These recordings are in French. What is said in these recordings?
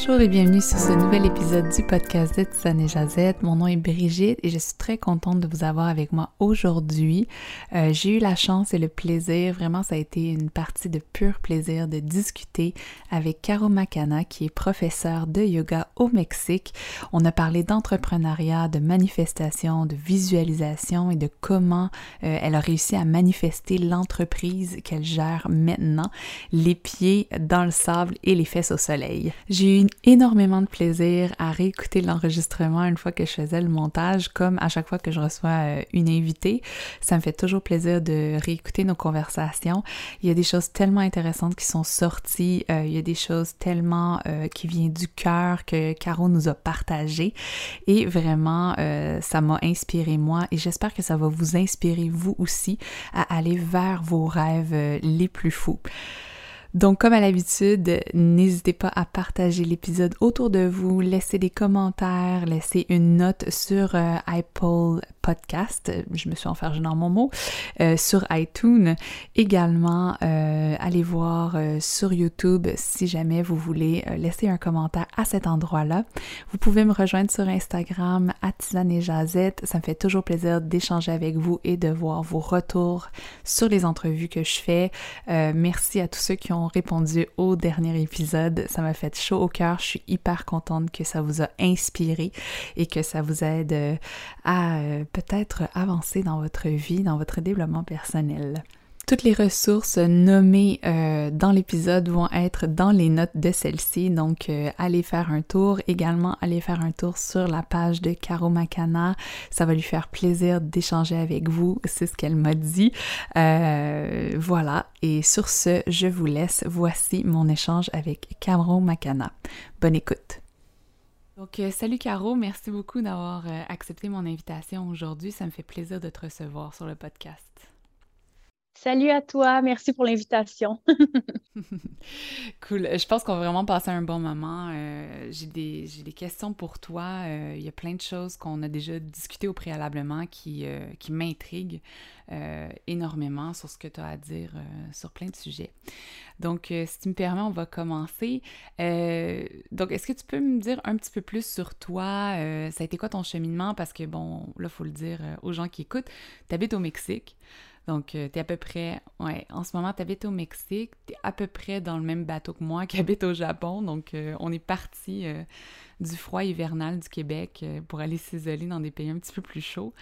Bonjour et bienvenue sur ce nouvel épisode du podcast de Tisane et Jazette. Mon nom est Brigitte et je suis très contente de vous avoir avec moi aujourd'hui. Euh, j'ai eu la chance et le plaisir, vraiment ça a été une partie de pur plaisir de discuter avec Caro Macana qui est professeure de yoga au Mexique. On a parlé d'entrepreneuriat, de manifestation, de visualisation et de comment euh, elle a réussi à manifester l'entreprise qu'elle gère maintenant, les pieds dans le sable et les fesses au soleil. Énormément de plaisir à réécouter l'enregistrement une fois que je faisais le montage, comme à chaque fois que je reçois euh, une invitée. Ça me fait toujours plaisir de réécouter nos conversations. Il y a des choses tellement intéressantes qui sont sorties, euh, il y a des choses tellement euh, qui viennent du cœur que Caro nous a partagées et vraiment ça m'a inspiré moi et j'espère que ça va vous inspirer vous aussi à aller vers vos rêves les plus fous. Donc, comme à l'habitude, n'hésitez pas à partager l'épisode autour de vous, laisser des commentaires, laisser une note sur euh, Apple Podcast, je me suis enfergée dans mon mot, euh, sur iTunes. Également, euh, allez voir sur YouTube si jamais vous voulez laisser un commentaire à cet endroit-là. Vous pouvez me rejoindre sur Instagram, Tisane et Jazette. Ça me fait toujours plaisir d'échanger avec vous et de voir vos retours sur les entrevues que je fais. merci à tous ceux qui ont répondu au dernier épisode. Ça m'a fait chaud au cœur. Je suis hyper contente que ça vous a inspiré et que ça vous aide euh, à euh, peut-être avancer dans votre vie, dans votre développement personnel. Toutes les ressources nommées euh, dans l'épisode vont être dans les notes de celle-ci, donc euh, allez faire un tour. Également, allez faire un tour sur la page de Caro Macana. Ça va lui faire plaisir d'échanger avec vous, c'est ce qu'elle m'a dit. Euh, voilà, et sur ce, je vous laisse. Voici mon échange avec Caro Macana. Bonne écoute. Donc, salut Caro, merci beaucoup d'avoir accepté mon invitation aujourd'hui. Ça me fait plaisir de te recevoir sur le podcast. Salut à toi, merci pour l'invitation. cool. Je pense qu'on va vraiment passer un bon moment. Euh, j'ai des, des, questions pour toi. Euh, il y a plein de choses qu'on a déjà discutées au préalablement qui, euh, qui m'intriguent énormément sur ce que tu as à dire sur plein de sujets. Donc, si tu me permets, on va commencer. donc, est-ce que tu peux me dire un petit peu plus sur toi? ça a été quoi ton cheminement? Parce que, bon, là, il faut le dire aux gens qui écoutent, tu habites au Mexique. Donc, euh, tu es à peu près, ouais, en ce moment, tu habites au Mexique, tu es à peu près dans le même bateau que moi qui habite au Japon. Donc, euh, on est parti euh, du froid hivernal du Québec pour aller s'isoler dans des pays un petit peu plus chauds.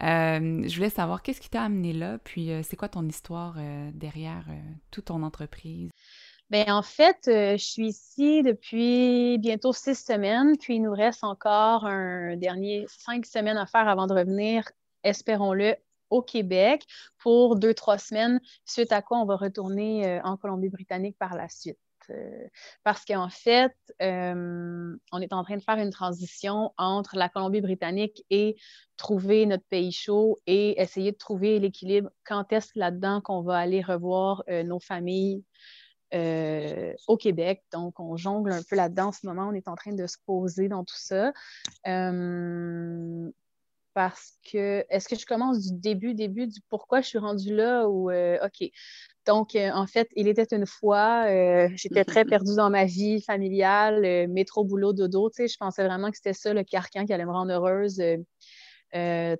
je voulais savoir qu'est-ce qui t'a amené là, puis c'est quoi ton histoire derrière toute ton entreprise? Bien, en fait, je suis ici depuis bientôt six semaines, puis il nous reste encore un dernier cinq semaines à faire avant de revenir, espérons-le, au Québec pour deux, trois semaines, suite à quoi on va retourner euh, en Colombie-Britannique par la suite. Euh, parce qu'en fait, euh, on est en train de faire une transition entre la Colombie-Britannique et trouver notre pays chaud et essayer de trouver l'équilibre. Quand est-ce là-dedans qu'on va aller revoir nos familles au Québec? Donc, on jongle un peu là-dedans en ce moment. On est en train de se poser dans tout ça parce que est-ce que je commence du début, début du pourquoi je suis rendue là ou euh, OK. Donc, euh, en fait, il était une fois, euh, j'étais très perdue dans ma vie familiale, métro, boulot, dodo. Tu sais, je pensais vraiment que c'était ça le carcan qui allait me rendre heureuse.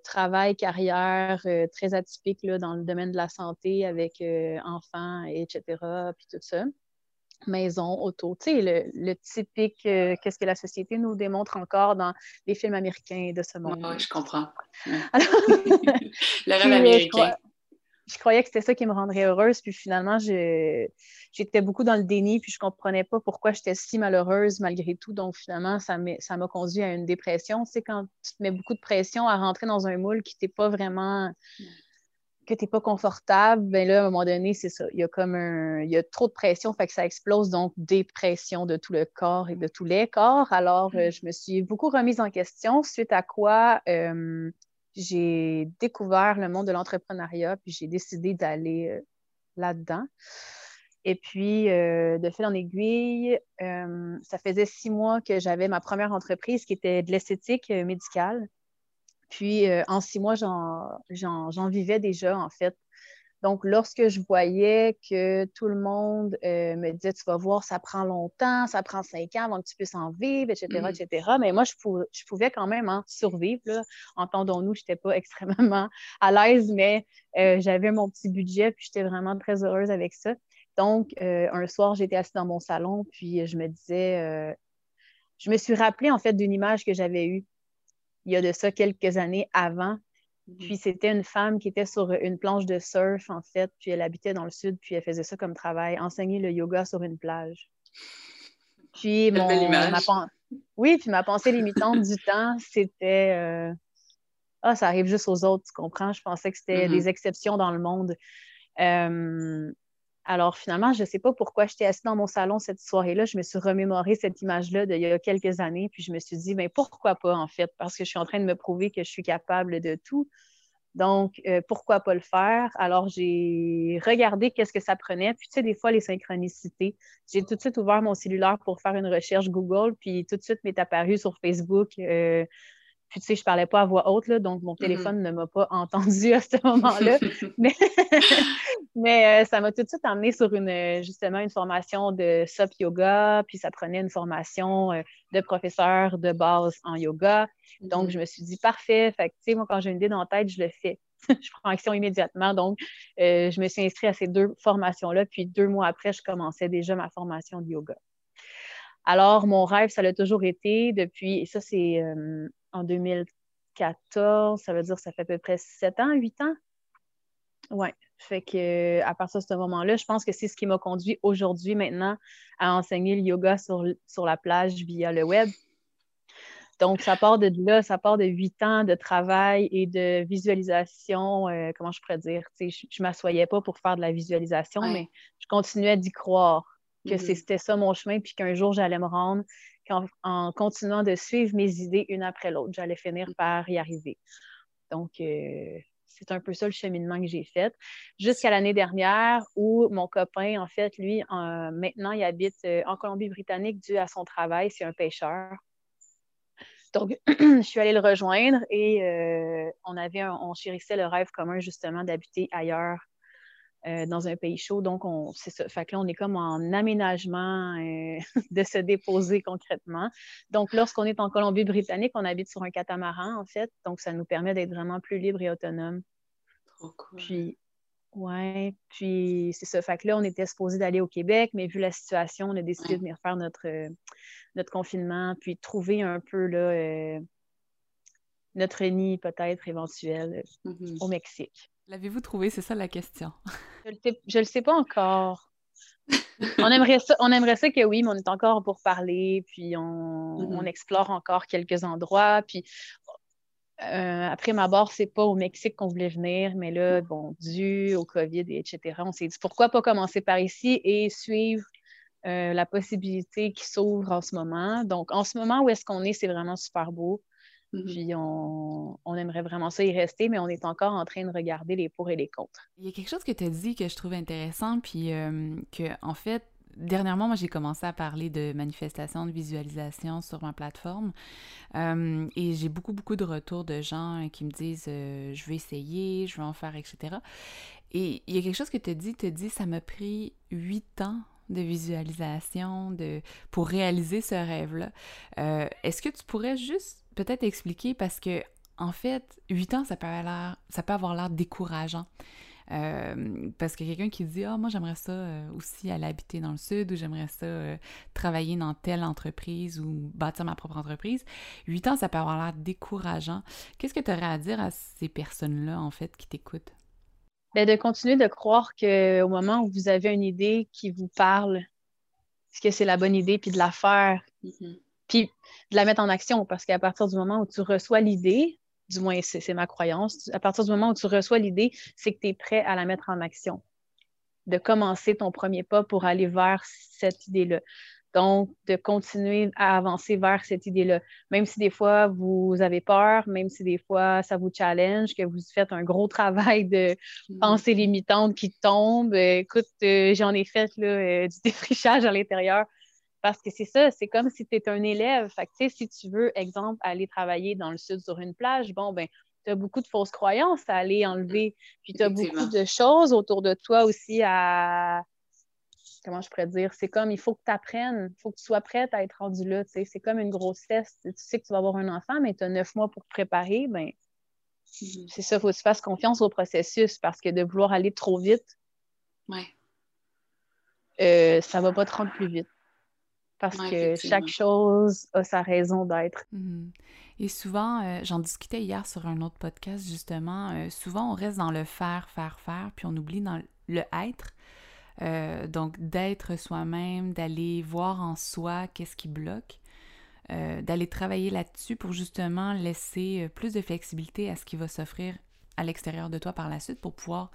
travail, carrière, très atypique là, dans le domaine de la santé avec enfants, etc. Puis tout ça maison, auto. Tu sais, le, typique, euh, qu'est-ce que la société nous démontre encore dans les films américains de ce monde. Oui, je comprends. le rêve américain. Je, croyais que c'était ça qui me rendrait heureuse, puis finalement, j'étais beaucoup dans le déni, puis je comprenais pas pourquoi j'étais si malheureuse malgré tout. Donc, finalement, ça m'a conduit à une dépression. Tu sais, quand tu te mets beaucoup de pression à rentrer dans un moule qui t'est pas vraiment que tu n'es pas confortable, ben là, à un moment donné, c'est ça. Il y a comme un. Il y a trop de pression, fait que ça explose, donc dépression de tout le corps et de tous les corps. Alors, euh, je me suis beaucoup remise en question, suite à quoi euh, j'ai découvert le monde de l'entrepreneuriat, puis j'ai décidé d'aller euh, là-dedans. Et puis, de fil en aiguille, ça faisait six mois que j'avais ma première entreprise qui était de l'esthétique médicale. Puis, euh, en six mois, j'en vivais déjà, en fait. Donc, lorsque je voyais que tout le monde euh, me disait, tu vas voir, ça prend longtemps, ça prend cinq ans avant que tu puisses en vivre, etc., mm. etc., mais moi, je, je pouvais quand même en survivre. Entendons-nous, je n'étais pas extrêmement à l'aise, mais euh, j'avais mon petit budget, puis j'étais vraiment très heureuse avec ça. Donc, euh, un soir, j'étais assise dans mon salon, puis je me disais, je me suis rappelée en fait d'une image que j'avais eue il y a de ça quelques années avant Mhm. Puis c'était une femme qui était sur une planche de surf, en fait, puis elle habitait dans le sud, puis elle faisait ça comme travail, enseigner le yoga sur une plage. Puis mon, ma, oui, puis ma pensée limitante du temps, c'était euh, Ah, ça arrive juste aux autres, tu comprends? Je pensais que c'était mhm. des exceptions dans le monde. Euh, alors finalement, je ne sais pas pourquoi j'étais assise dans mon salon cette soirée-là. Je me suis remémoré cette image-là d'il y a quelques années, puis je me suis dit, ben, pourquoi pas en fait? Parce que je suis en train de me prouver que je suis capable de tout. Donc, euh, pourquoi pas le faire? Alors, j'ai regardé qu'est-ce que ça prenait. Puis, tu sais, des fois, les synchronicités. J'ai tout de suite ouvert mon cellulaire pour faire une recherche Google, puis tout de suite m'est apparu sur Facebook euh, puis, tu sais, je parlais pas à voix haute, là, donc mon mm-hmm. téléphone ne m'a pas entendu à ce moment-là. mais, euh, ça m'a tout de suite emmené sur une, justement une formation de SUP yoga, puis ça prenait une formation euh, de professeur de base en yoga. Donc, mm-hmm. je me suis dit, parfait. Fait que, tu sais, moi, quand j'ai une idée dans la tête, je le fais. je prends action immédiatement. Donc, euh, je me suis inscrite à ces deux formations-là. Puis, deux mois après, je commençais déjà ma formation de yoga. Alors, mon rêve, ça l'a toujours été depuis, et ça, c'est en 2014, ça veut dire que ça fait à peu près 7 ans, 8 ans? Oui. Fait que à partir de ce moment-là, je pense que c'est ce qui m'a conduit aujourd'hui maintenant à enseigner le yoga sur, sur la plage via le web. Donc, ça part de là, ça part de huit ans de travail et de visualisation, euh, comment je pourrais dire, je ne m'assoyais pas pour faire de la visualisation, mais je continuais d'y croire que mm-hmm. c'était ça mon chemin, puis qu'un jour, j'allais me rendre qu'en continuant de suivre mes idées une après l'autre, j'allais finir mm. par y arriver. Donc, euh, c'est un peu ça le cheminement que j'ai fait. Jusqu'à l'année dernière où mon copain, en fait, lui, maintenant, il habite euh, en Colombie-Britannique dû à son travail. C'est un pêcheur. Donc, je suis allée le rejoindre et euh, on avait on chérissait le rêve commun justement d'habiter ailleurs euh, dans un pays chaud. Donc, on, c'est ça. Fait que là, on est comme en aménagement euh, de se déposer concrètement. Donc, lorsqu'on est en Colombie-Britannique, on habite sur un catamaran, en fait. Donc, ça nous permet d'être vraiment plus libre et autonome. Trop cool. Puis, ouais. Puis, c'est ça. Fait que là, on était supposé d'aller au Québec, mais vu la situation, on a décidé de venir faire notre, notre confinement, puis trouver un peu, là, euh, notre nid peut-être éventuel mm-hmm. au Mexique. L'avez-vous trouvé? C'est ça la question. je ne le sais pas encore. on, aimerait ça, on aimerait ça que oui, mais on est encore pour parler, puis on, mm-hmm. explore encore quelques endroits. Puis euh, après ma barre, c'est pas au Mexique qu'on voulait venir, mais là, bon, dû au COVID, etc., on s'est dit pourquoi pas commencer par ici et suivre euh, la possibilité qui s'ouvre en ce moment. Donc, en ce moment où est-ce qu'on est, c'est vraiment super beau. Puis on, aimerait vraiment ça y rester, mais on est encore en train de regarder les pour et les contre. Il y a quelque chose que tu as dit que je trouve intéressant, puis euh, que, en fait, dernièrement, moi, j'ai commencé à parler de manifestation, de visualisation sur ma plateforme. Euh, et j'ai beaucoup, beaucoup de retours de gens qui me disent euh, je vais essayer, je vais en faire, etc. Et il y a quelque chose que tu as dit, tu as dit ça m'a pris huit ans de visualisation de, pour réaliser ce rêve-là. Est-ce que tu pourrais juste peut-être expliquer parce que, en fait, 8 ans, ça peut avoir, ça peut avoir l'air décourageant. Euh, parce que quelqu'un qui dit Ah, moi j'aimerais ça euh, aussi aller habiter dans le sud ou j'aimerais ça euh, travailler dans telle entreprise ou bâtir ma propre entreprise. Huit ans, ça peut avoir l'air décourageant. Qu'est-ce que tu aurais à dire à ces personnes-là, en fait, qui t'écoutent? Bien, de continuer de croire qu'au moment où vous avez une idée qui vous parle, que c'est la bonne idée, puis de la faire. Mm-hmm. Puis de la mettre en action, parce qu'à partir du moment où tu reçois l'idée, du moins c'est ma croyance, à partir du moment où tu reçois l'idée, c'est que tu es prêt à la mettre en action, de commencer ton premier pas pour aller vers cette idée-là. Donc, de continuer à avancer vers cette idée-là. Même si des fois vous avez peur, même si des fois ça vous challenge, que vous faites un gros travail de mm. pensée limitante qui tombe. Écoute, euh, j'en ai fait là, euh, du défrichage à l'intérieur. Parce que c'est ça, c'est comme si tu es un élève. Fait que, si tu veux, exemple, aller travailler dans le sud sur une plage, bon, ben, tu as beaucoup de fausses croyances à aller enlever. Puis tu as beaucoup de choses autour de toi aussi à. Comment je pourrais dire? C'est comme il faut que tu apprennes, il faut que tu sois prête à être rendu là. C'est comme une grossesse. Tu sais que tu vas avoir un enfant, mais tu as neuf mois pour te préparer. Ben, mm-hmm. C'est ça, il faut que tu fasses confiance au processus parce que de vouloir aller trop vite, ouais. Euh, ça ne va pas te rendre plus vite. Parce que chaque chose a sa raison d'être. Mm-hmm. Et souvent, euh, j'en discutais hier sur un autre podcast, justement, euh, souvent on reste dans le faire, faire, faire, puis on oublie dans le être. Euh, donc, d'être soi-même, d'aller voir en soi qu'est-ce qui bloque, d'aller travailler là-dessus pour justement laisser plus de flexibilité à ce qui va s'offrir à l'extérieur de toi par la suite pour pouvoir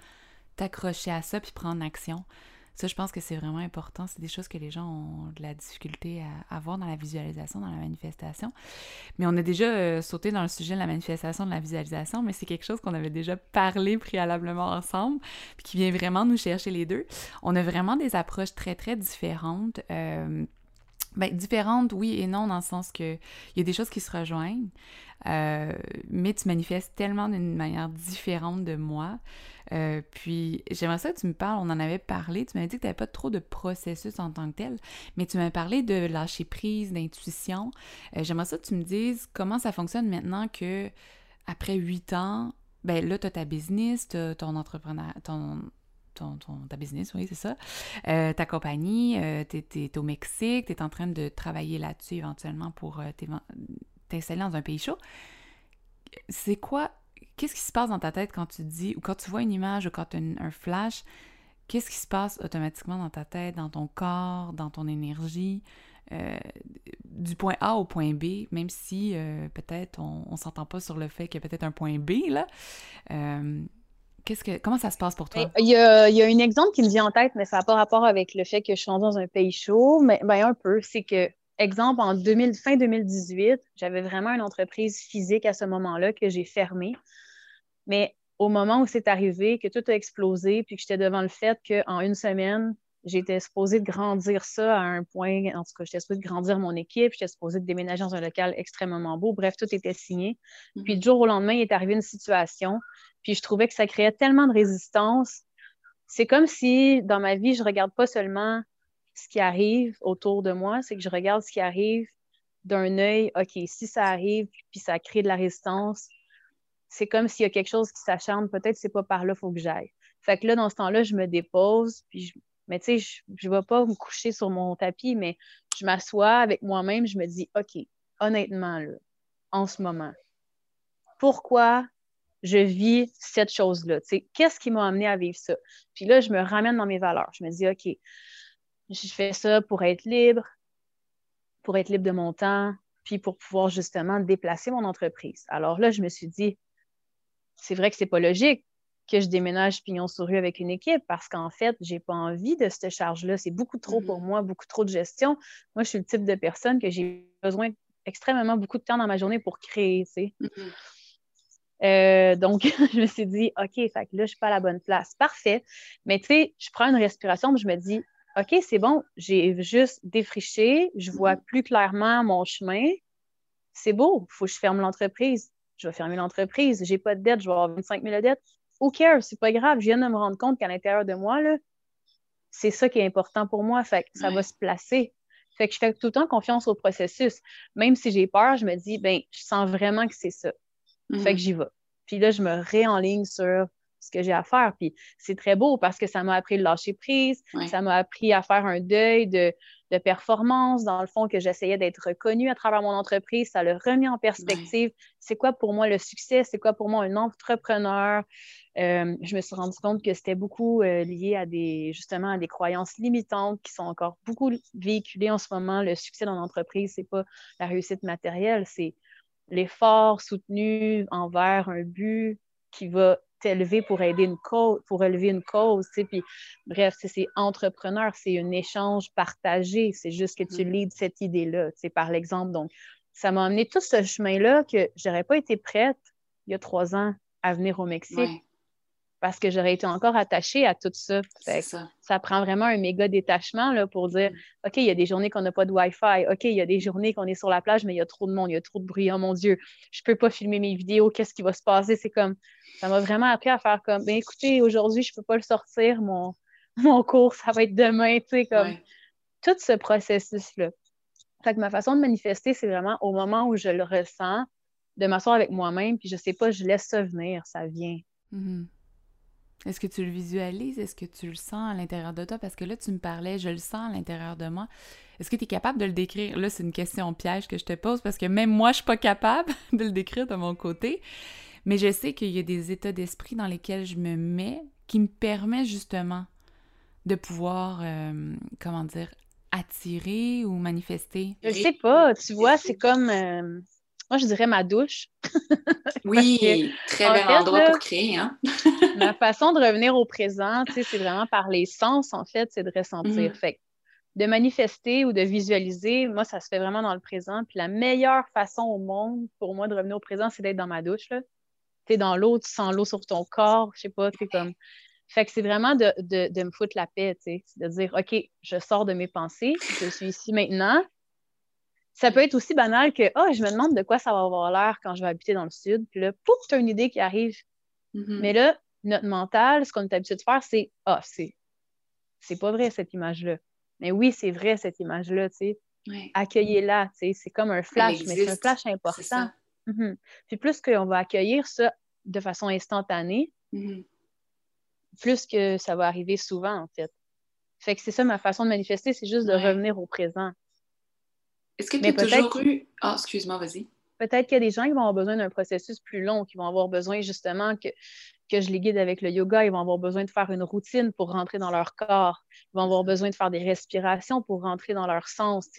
t'accrocher à ça puis prendre action. Ça, je pense que c'est vraiment important. C'est des choses que les gens ont de la difficulté à, avoir dans la visualisation, dans la manifestation. Mais on a déjà euh, sauté dans le sujet de la manifestation, de la visualisation, mais c'est quelque chose qu'on avait déjà parlé préalablement ensemble, puis qui vient vraiment nous chercher les deux. On a vraiment des approches très, très différentes. Euh, ben, différentes, oui et non, dans le sens que il y a des choses qui se rejoignent, euh, mais tu manifestes tellement d'une manière différente de moi. Euh, puis j'aimerais ça que tu me parles, on en avait parlé, tu m'avais dit que tu n'avais pas trop de processus en tant que tel, mais tu m'as parlé de lâcher prise, d'intuition. Euh, j'aimerais ça que tu me dises comment ça fonctionne maintenant que après huit ans, ben là, tu as ta business, as ton entrepreneur, ton, ton, ta business, oui, c'est ça. Euh, ta compagnie, tu es, au Mexique, tu es en train de travailler là-dessus éventuellement pour t'installer dans un pays chaud. C'est quoi qu'est-ce qui se passe dans ta tête quand tu dis, ou quand tu vois une image, ou quand tu as un flash, qu'est-ce qui se passe automatiquement dans ta tête, dans ton corps, dans ton énergie, euh, du point A au point B, même si euh, peut-être on ne s'entend pas sur le fait qu'il y a peut-être un point B, là. Euh, qu'est-ce que, comment ça se passe pour toi? Il y, a, un exemple qui me vient en tête, mais ça n'a pas rapport avec le fait que je suis dans un pays chaud, mais ben, un peu. C'est que exemple, en 2000, fin 2018, j'avais vraiment une entreprise physique à ce moment-là que j'ai fermée. Mais au moment où c'est arrivé, que tout a explosé, puis que j'étais devant le fait qu'en une semaine, j'étais supposée de grandir ça à un point, en tout cas, j'étais supposée de grandir mon équipe, j'étais supposée de déménager dans un local extrêmement beau. Bref, tout était signé. Mhm. Puis du jour au lendemain, il est arrivé une situation, puis je trouvais que ça créait tellement de résistance. C'est comme si dans ma vie, je regarde pas seulement ce qui arrive autour de moi, c'est que je regarde ce qui arrive d'un œil, OK, si ça arrive, puis ça crée de la résistance, c'est comme s'il y a quelque chose qui s'acharne, peut-être c'est pas par là qu'il faut que j'aille. Fait que là, dans ce temps-là, je me dépose, puis je... mais tu sais, je ne vais pas me coucher sur mon tapis, mais je m'assois avec moi-même, je me dis, OK, honnêtement, là, en ce moment, pourquoi je vis cette chose-là? Qu'est-ce qui m'a amené à vivre ça? Puis là, je me ramène dans mes valeurs. Je me dis, OK, je fais ça pour être libre, pour être libre de mon temps, puis pour pouvoir justement déplacer mon entreprise. Alors là, je me suis dit, c'est vrai que c'est pas logique que je déménage pignon sur rue avec une équipe parce qu'en fait, j'ai pas envie de cette charge-là. C'est beaucoup trop pour mm-hmm. moi, beaucoup trop de gestion. Moi, je suis le type de personne que j'ai besoin extrêmement beaucoup de temps dans ma journée pour créer, tu sais. Mm-hmm. Euh, donc, je me suis dit, OK, fait que là, je suis pas à la bonne place. Parfait. Mais tu sais, je prends une respiration, je me dis, OK, c'est bon, j'ai juste défriché, je vois mm-hmm. plus clairement mon chemin. C'est beau, il faut que je ferme l'entreprise je vais fermer l'entreprise, j'ai pas de dette, je vais avoir 25 000 de dette. Who cares? C'est pas grave. Je viens de me rendre compte qu'à l'intérieur de moi, c'est ça qui est important pour moi. Fait que ça va se placer. Fait que je fais tout le temps confiance au processus. Même si j'ai peur, je me dis, ben, je sens vraiment que c'est ça. Fait que mm-hmm. j'y vais. Puis là, je me réenligne sur ce que j'ai à faire. Puis c'est très beau parce que ça m'a appris de lâcher prise, ça m'a appris à faire un deuil de, de performance, dans le fond, que j'essayais d'être reconnue à travers mon entreprise. Ça l'a remis en perspective. C'est quoi pour moi le succès? C'est quoi pour moi un entrepreneur? Euh, je me suis rendu compte que c'était beaucoup euh, lié à des, justement, à des croyances limitantes qui sont encore beaucoup véhiculées en ce moment. Le succès dans l'entreprise, c'est pas la réussite matérielle, c'est l'effort soutenu envers un but qui va pour aider une cause, pour élever une cause, tu sais, puis bref, c'est entrepreneur, c'est un échange partagé, c'est juste que tu mm. leads cette idée-là, tu sais, par l'exemple. Donc, ça m'a amené tout ce chemin-là que j'aurais pas été prête il y a trois ans à venir au Mexique. Parce que j'aurais été encore attachée à tout ça. ça. ça. prend vraiment un méga détachement là, pour dire mm. OK, il y a des journées qu'on n'a pas de Wi-Fi. OK, il y a des journées qu'on est sur la plage, mais il y a trop de monde, il y a trop de bruit. Oh mon Dieu, je ne peux pas filmer mes vidéos. Qu'est-ce qui va se passer? C'est comme ça m'a vraiment appris à faire comme ben écoutez, aujourd'hui, je ne peux pas le sortir, mon, mon cours, ça va être demain, tu sais, comme tout ce processus-là. Fait que ma façon de manifester, c'est vraiment au moment où je le ressens, de m'asseoir avec moi-même, puis je sais pas, je laisse ça venir, ça vient. Mm-hmm. Est-ce que tu le visualises? Est-ce que tu le sens à l'intérieur de toi? Parce que là, tu me parlais, je le sens à l'intérieur de moi. Est-ce que tu es capable de le décrire? Là, c'est une question piège que je te pose parce que même moi, je suis pas capable de le décrire de mon côté. Mais je sais qu'il y a des états d'esprit dans lesquels je me mets qui me permettent justement de pouvoir, euh, comment dire, attirer ou manifester? Je sais pas. Tu vois, c'est comme... Euh, moi, je dirais ma douche. oui, très bel endroit pour créer. Hein? ma façon de revenir au présent, c'est vraiment par les sens, en fait, c'est de ressentir. Mm. Fait de manifester ou de visualiser, moi, ça se fait vraiment dans le présent. Puis la meilleure façon au monde pour moi de revenir au présent, c'est d'être dans ma douche. Tu es dans l'eau, tu sens l'eau sur ton corps, je sais pas, tu comme. Fait que c'est vraiment de, de, me foutre la paix, tu sais, de dire, OK, je sors de mes pensées, je suis ici maintenant, ça peut être aussi banal que oh, je me demande de quoi ça va avoir l'air quand je vais habiter dans le sud. Puis là, pouf, tu as une idée qui arrive. Mm-hmm. Mais là, notre mental, ce qu'on est habitué de faire, c'est Ah, c'est, c'est pas vrai cette image-là. Mais oui, c'est vrai cette image-là, tu sais. Accueillez-la, tu sais. C'est comme un flash, mais c'est un flash important. Mm-hmm. Puis plus qu'on va accueillir ça de façon instantanée, mm-hmm. plus que ça va arriver souvent, en fait. Fait que c'est ça ma façon de manifester, c'est juste de revenir au présent. Est-ce que tu as toujours eu. Ah, excuse-moi, vas-y. Peut-être qu'il y a des gens qui vont avoir besoin d'un processus plus long, qui vont avoir besoin justement que, que je les guide avec le yoga. Ils vont avoir besoin de faire une routine pour rentrer dans leur corps. Ils vont avoir besoin de faire des respirations pour rentrer dans leur sens.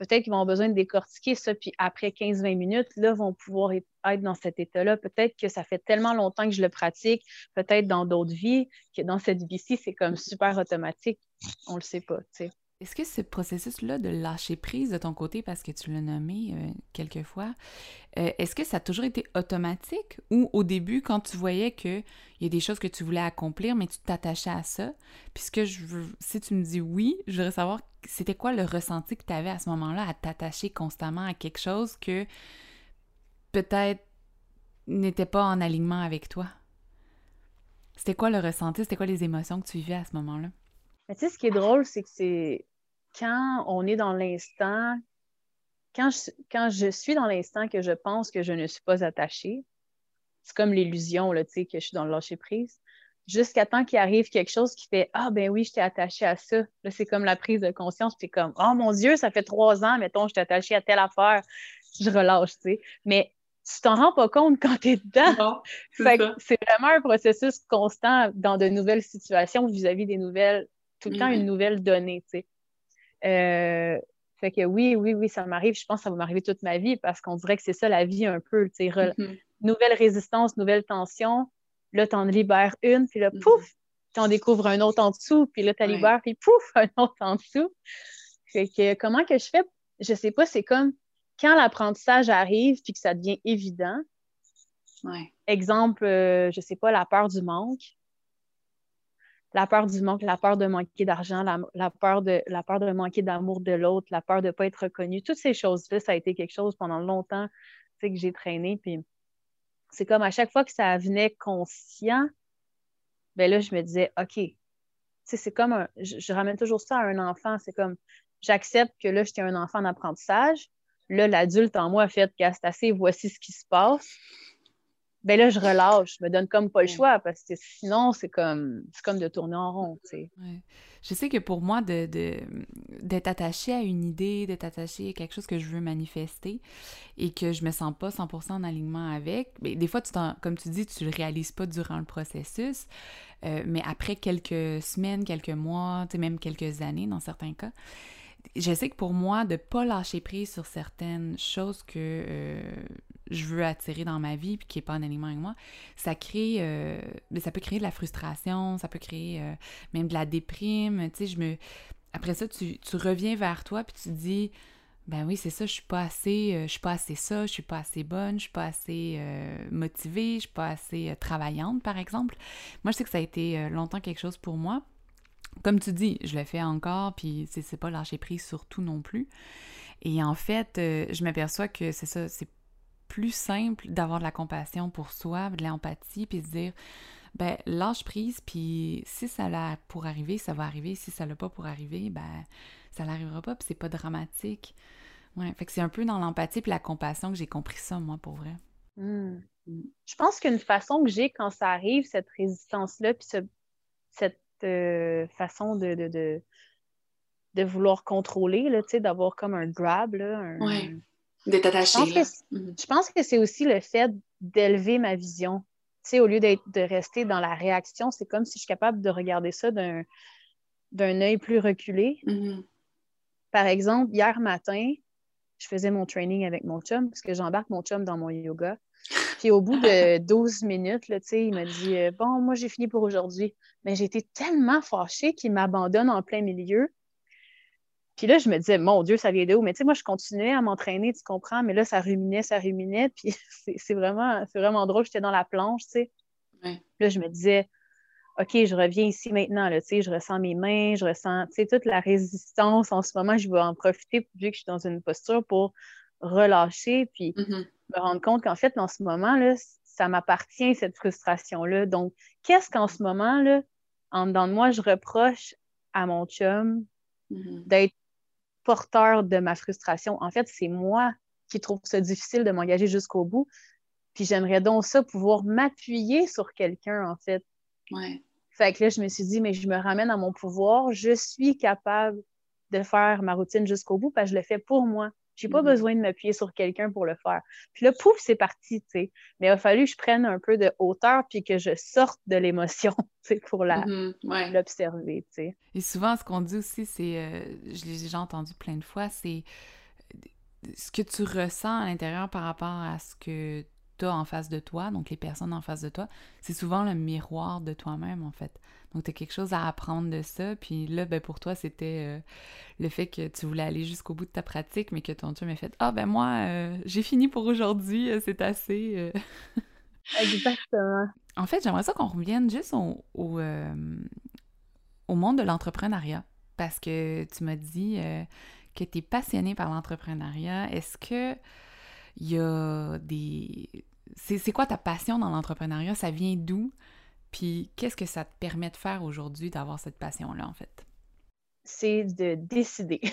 Peut-être qu'ils vont avoir besoin de décortiquer ça, puis après 15-20 minutes, là, vont pouvoir être dans cet état-là. Peut-être que ça fait tellement longtemps que je le pratique, peut-être dans d'autres vies, que dans cette vie-ci, c'est comme super automatique. On le sait pas, tu sais. Est-ce que ce processus-là de lâcher prise de ton côté, parce que tu l'as nommé euh, euh, est-ce que ça a toujours été automatique? Ou au début, quand tu voyais qu'il y a des choses que tu voulais accomplir, mais tu t'attachais à ça? Puisque je veux, si tu me dis oui, je voudrais savoir c'était quoi le ressenti que tu avais à ce moment-là à t'attacher constamment à quelque chose que peut-être n'était pas en alignement avec toi? C'était quoi le ressenti? C'était quoi les émotions que tu vivais à ce moment-là? tu sais, ce qui est drôle, c'est que c'est quand on est dans l'instant, quand je, quand je suis dans l'instant que je pense que je ne suis pas attachée, c'est comme l'illusion, tu sais, que je suis dans le lâcher-prise, jusqu'à temps qu'il arrive quelque chose qui fait Ah, ben oui, je t'ai attachée à ça. Là, c'est comme la prise de conscience, puis comme Oh mon Dieu, ça fait trois ans, mettons, je t'ai attachée à telle affaire. Je relâche, tu sais. Mais tu t'en rends pas compte quand tu es dedans. C'est vraiment un processus constant dans de nouvelles situations vis-à-vis -vis des nouvelles, tout le temps une nouvelle donnée, tu sais. Euh, fait que oui, oui, oui, ça m'arrive. Je pense que ça va m'arriver toute ma vie parce qu'on dirait que c'est ça la vie un peu. Mm-hmm. Nouvelle résistance, nouvelle tension. Là, tu en libères une, puis là, mm-hmm. pouf, tu en découvres un autre en dessous, puis là, tu libères, puis pouf, un autre en dessous. Fait que comment que je fais? Je sais pas, c'est comme quand l'apprentissage arrive puis que ça devient évident. Exemple, euh, je sais pas, la peur du manque la peur du manque, la peur de manquer d'argent, la, peur de, la peur de manquer d'amour de l'autre, la peur de ne pas être reconnu. Toutes ces choses-là, ça a été quelque chose pendant longtemps que j'ai traîné. C'est comme à chaque fois que ça venait conscient, ben là, je me disais, OK, c'est comme un, je, ramène toujours ça à un enfant. C'est comme, j'accepte que là, j'étais un enfant d'apprentissage. Là, l'adulte en moi a fait, c'est assez, voici ce qui se passe ben là, je relâche, je me donne comme pas le choix parce que sinon, c'est comme, comme de tourner en rond, tu sais. Je sais que pour moi, de, d'être attaché à une idée, d'être attaché à quelque chose que je veux manifester et que je me sens pas 100% en alignement avec, ben, des fois, tu comme tu dis, tu le réalises pas durant le processus, euh, mais après quelques semaines, quelques mois, tu sais, même quelques années dans certains cas, je sais que pour moi, de pas lâcher prise sur certaines choses que euh, je veux attirer dans ma vie puis qui n'est pas en alignement avec moi, ça crée, euh, ben, ça peut créer de la frustration, ça peut créer euh, même de la déprime. Tu sais, je me. Après ça, tu, reviens vers toi puis tu dis, ben oui, c'est ça, je suis pas assez, euh, je suis pas assez ça, je suis pas assez bonne, je suis pas assez euh, motivée, je suis pas assez travaillante, par exemple. Moi, je sais que ça a été longtemps quelque chose pour moi. Comme tu dis, je le fais encore, puis c'est pas lâcher prise sur tout non plus. Et en fait, je m'aperçois que c'est ça, c'est plus simple d'avoir de la compassion pour soi, de l'empathie, puis de dire, ben lâche prise, puis si ça l'a pour arriver, ça va arriver. Si ça l'a pas pour arriver, ben ça n'arrivera pas, puis c'est pas dramatique. Ouais, fait que c'est un peu dans l'empathie puis la compassion que j'ai compris ça, moi, pour vrai. Hmm. Je pense qu'une façon que j'ai quand ça arrive, cette résistance-là, puis cette euh, façon de, de, de, vouloir contrôler, d'avoir comme un grab, là, un, D'être. Mhm. Je pense que, c'est aussi le fait d'élever ma vision. Tu sais, au lieu de rester dans la réaction, c'est comme si je suis capable de regarder ça d'un, d'un œil plus reculé. Mhm. Par exemple, hier matin, je faisais mon training avec mon chum parce que j'embarque mon chum dans mon yoga. Puis au bout de 12 minutes, là, il m'a dit euh, Bon, moi, j'ai fini pour aujourd'hui. Mais j'étais tellement fâchée qu'il m'abandonne en plein milieu. Puis là, je me disais, mon Dieu, ça vient de où? Mais tu sais, moi, je continuais à m'entraîner, tu comprends, mais là, ça ruminait, ça ruminait. Puis c'est vraiment, vraiment drôle, j'étais dans la planche, tu sais. Là, je me disais, OK, je reviens ici maintenant, là, tu sais, je ressens mes mains, je ressens, tu sais, toute la résistance en ce moment, je vais en profiter vu que je suis dans une posture pour relâcher, puis mm-hmm. me rendre compte qu'en fait, en ce moment, là, ça m'appartient, cette frustration-là. Donc, qu'est-ce qu'en ce moment, là, en dedans de moi, je reproche à mon chum mm-hmm. d'être porteur de ma frustration. En fait, c'est moi qui trouve ça difficile de m'engager jusqu'au bout. Puis j'aimerais donc ça pouvoir m'appuyer sur quelqu'un, en fait. Ouais. Fait que là, je me suis dit, mais je me ramène à mon pouvoir. Je suis capable de faire ma routine jusqu'au bout parce que je le fais pour moi. J'ai pas mhm. besoin de m'appuyer sur quelqu'un pour le faire. Puis là, pouf, c'est parti, tu sais. Mais il a fallu que je prenne un peu de hauteur puis que je sorte de l'émotion, tu sais, pour mhm, l'observer, tu sais. Et souvent, ce qu'on dit aussi, c'est, euh, je l'ai déjà entendu plein de fois, c'est ce que tu ressens à l'intérieur par rapport à ce que tu as en face de toi, donc les personnes en face de toi, c'est souvent le miroir de toi-même, en fait. Donc, tu as quelque chose à apprendre de ça. Puis là, ben, pour toi, c'était euh, le fait que tu voulais aller jusqu'au bout de ta pratique, mais que ton chum m'a fait Ah, ben moi, euh, j'ai fini pour aujourd'hui, euh, c'est assez. Exactement. En fait, j'aimerais ça qu'on revienne juste au, au, au monde de l'entrepreneuriat. Parce que tu m'as dit que tu es passionné par l'entrepreneuriat. Est-ce que il y a des. C'est quoi ta passion dans l'entrepreneuriat? Ça vient d'où? Puis qu'est-ce que ça te permet de faire aujourd'hui d'avoir cette passion-là, en fait? C'est de décider.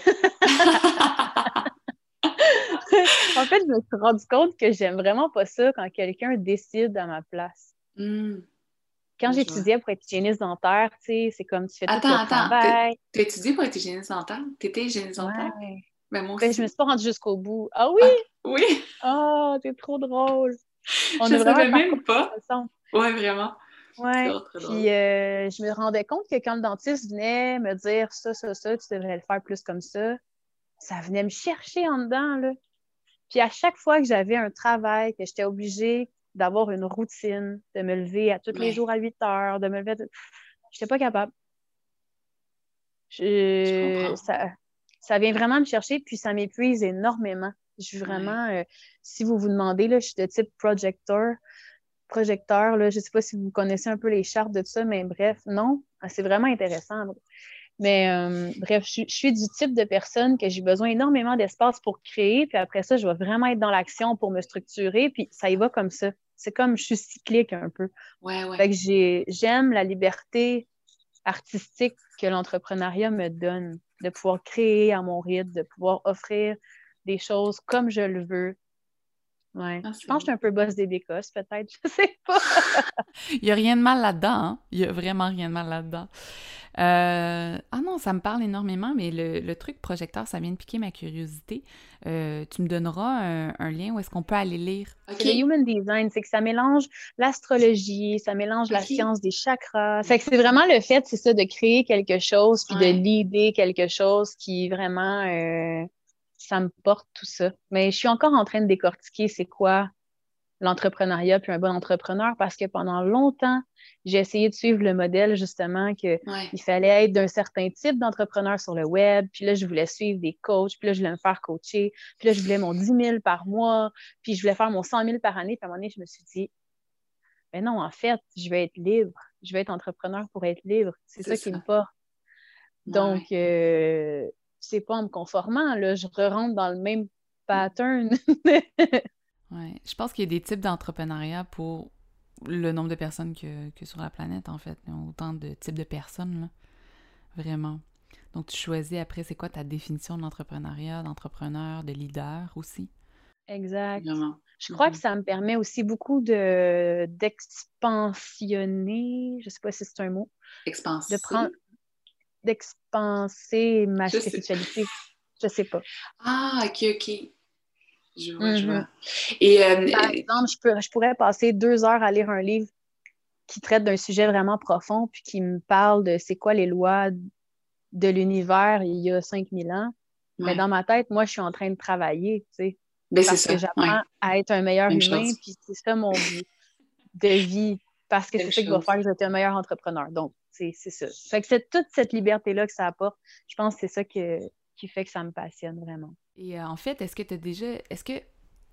en fait, je me suis rendu compte que j'aime vraiment pas ça quand quelqu'un décide à ma place. Hmm. Quand j'étudiais pour être hygiéniste dentaire, tu sais, c'est comme tu fais attends, tout le attends, travail. T'as étudié pour être hygiéniste dentaire? T'étais hygiéniste dentaire? Ouais. Ben, moi Ben, aussi. je me suis pas rendue jusqu'au bout. Ah oui? Ah, oui! Oh, t'es trop drôle! On je savais même pas. Ouais, vraiment. Ouais. Puis euh, je me rendais compte que quand le dentiste venait me dire ça, ça, ça, tu devrais le faire plus comme ça, ça venait me chercher en dedans. Là. Puis à chaque fois que j'avais un travail, que j'étais obligée d'avoir une routine, de me lever à tous les jours à 8 heures, de me lever. Je n'étais pas capable. Je... ça, ça vient vraiment me chercher, puis ça m'épuise énormément. Je suis vraiment, euh, si vous vous demandez, là, je suis de type projecteur projecteur. Là. Je ne sais pas si vous connaissez un peu les chartes de tout ça, mais bref, non, c'est vraiment intéressant. Mais euh, bref, je, suis du type de personne que j'ai besoin énormément d'espace pour créer, puis après ça, je vais vraiment être dans l'action pour me structurer, puis ça y va comme ça. C'est comme je suis cyclique un peu. Ouais, ouais. Fait que j'aime la liberté artistique que l'entrepreneuriat me donne, de pouvoir créer à mon rythme, de pouvoir offrir des choses comme je le veux, Ouais. Ah, je pense que je suis un peu boss des bécosses, peut-être. Je sais pas. Il n'y a rien de mal là-dedans. Hein? Il n'y a vraiment rien de mal là-dedans. Euh... Ah non, ça me parle énormément, mais le, le, truc projecteur, ça vient de piquer ma curiosité. Euh, tu me donneras un, lien où est-ce qu'on peut aller lire? Okay. Le Human Design, c'est que ça mélange l'astrologie, ça mélange la science des chakras. Fait que c'est vraiment le fait, c'est ça, de créer quelque chose, puis de l'idée quelque chose qui vraiment... Euh ça me porte tout ça. Mais je suis encore en train de décortiquer c'est quoi l'entrepreneuriat puis un bon entrepreneur parce que pendant longtemps, j'ai essayé de suivre le modèle justement qu'il fallait être d'un certain type d'entrepreneur sur le web. Puis là, je voulais suivre des coachs. Puis là, je voulais me faire coacher. Puis là, je voulais mon 10 000 par mois. Puis je voulais faire mon 100 000 par année. Puis à un moment donné, je me suis dit, mais non, en fait, je vais être libre. Je vais être entrepreneur pour être libre. C'est ça, qui me porte. Donc, euh, c'est pas en me conformant, là, je rentre dans le même pattern. ouais. Je pense qu'il y a des types d'entrepreneuriat pour le nombre de personnes que, que, sur la planète, en fait. Il y a autant de types de personnes, là. Vraiment. Donc, tu choisis après, c'est quoi ta définition de l'entrepreneuriat, d'entrepreneur, de leader aussi? Exact. Je crois que mm-hmm. ça me permet aussi beaucoup de d'expansionner, je sais pas si c'est un mot. Expanser. De prendre d'expanser ma spiritualité. Je sais pas. Ah, ok, ok. Je vois, je vois. Mm-hmm. Et, euh, Par exemple, je, je, pourrais passer deux heures à lire un livre qui traite d'un sujet vraiment profond, puis qui me parle de c'est quoi les lois de l'univers il y a 5000 ans. Mais dans ma tête, moi, je suis en train de travailler, tu sais. Ben, parce que j'apprends à être un meilleur humain, puis c'est ça mon but de vie, parce que c'est ça qui va faire que je vais être un meilleur entrepreneur. Donc, c'est ça. Fait que c'est toute cette liberté-là que ça apporte. Je pense que c'est ça qui fait que ça me passionne vraiment. Et euh, en fait, est-ce que tu as déjà. Est-ce que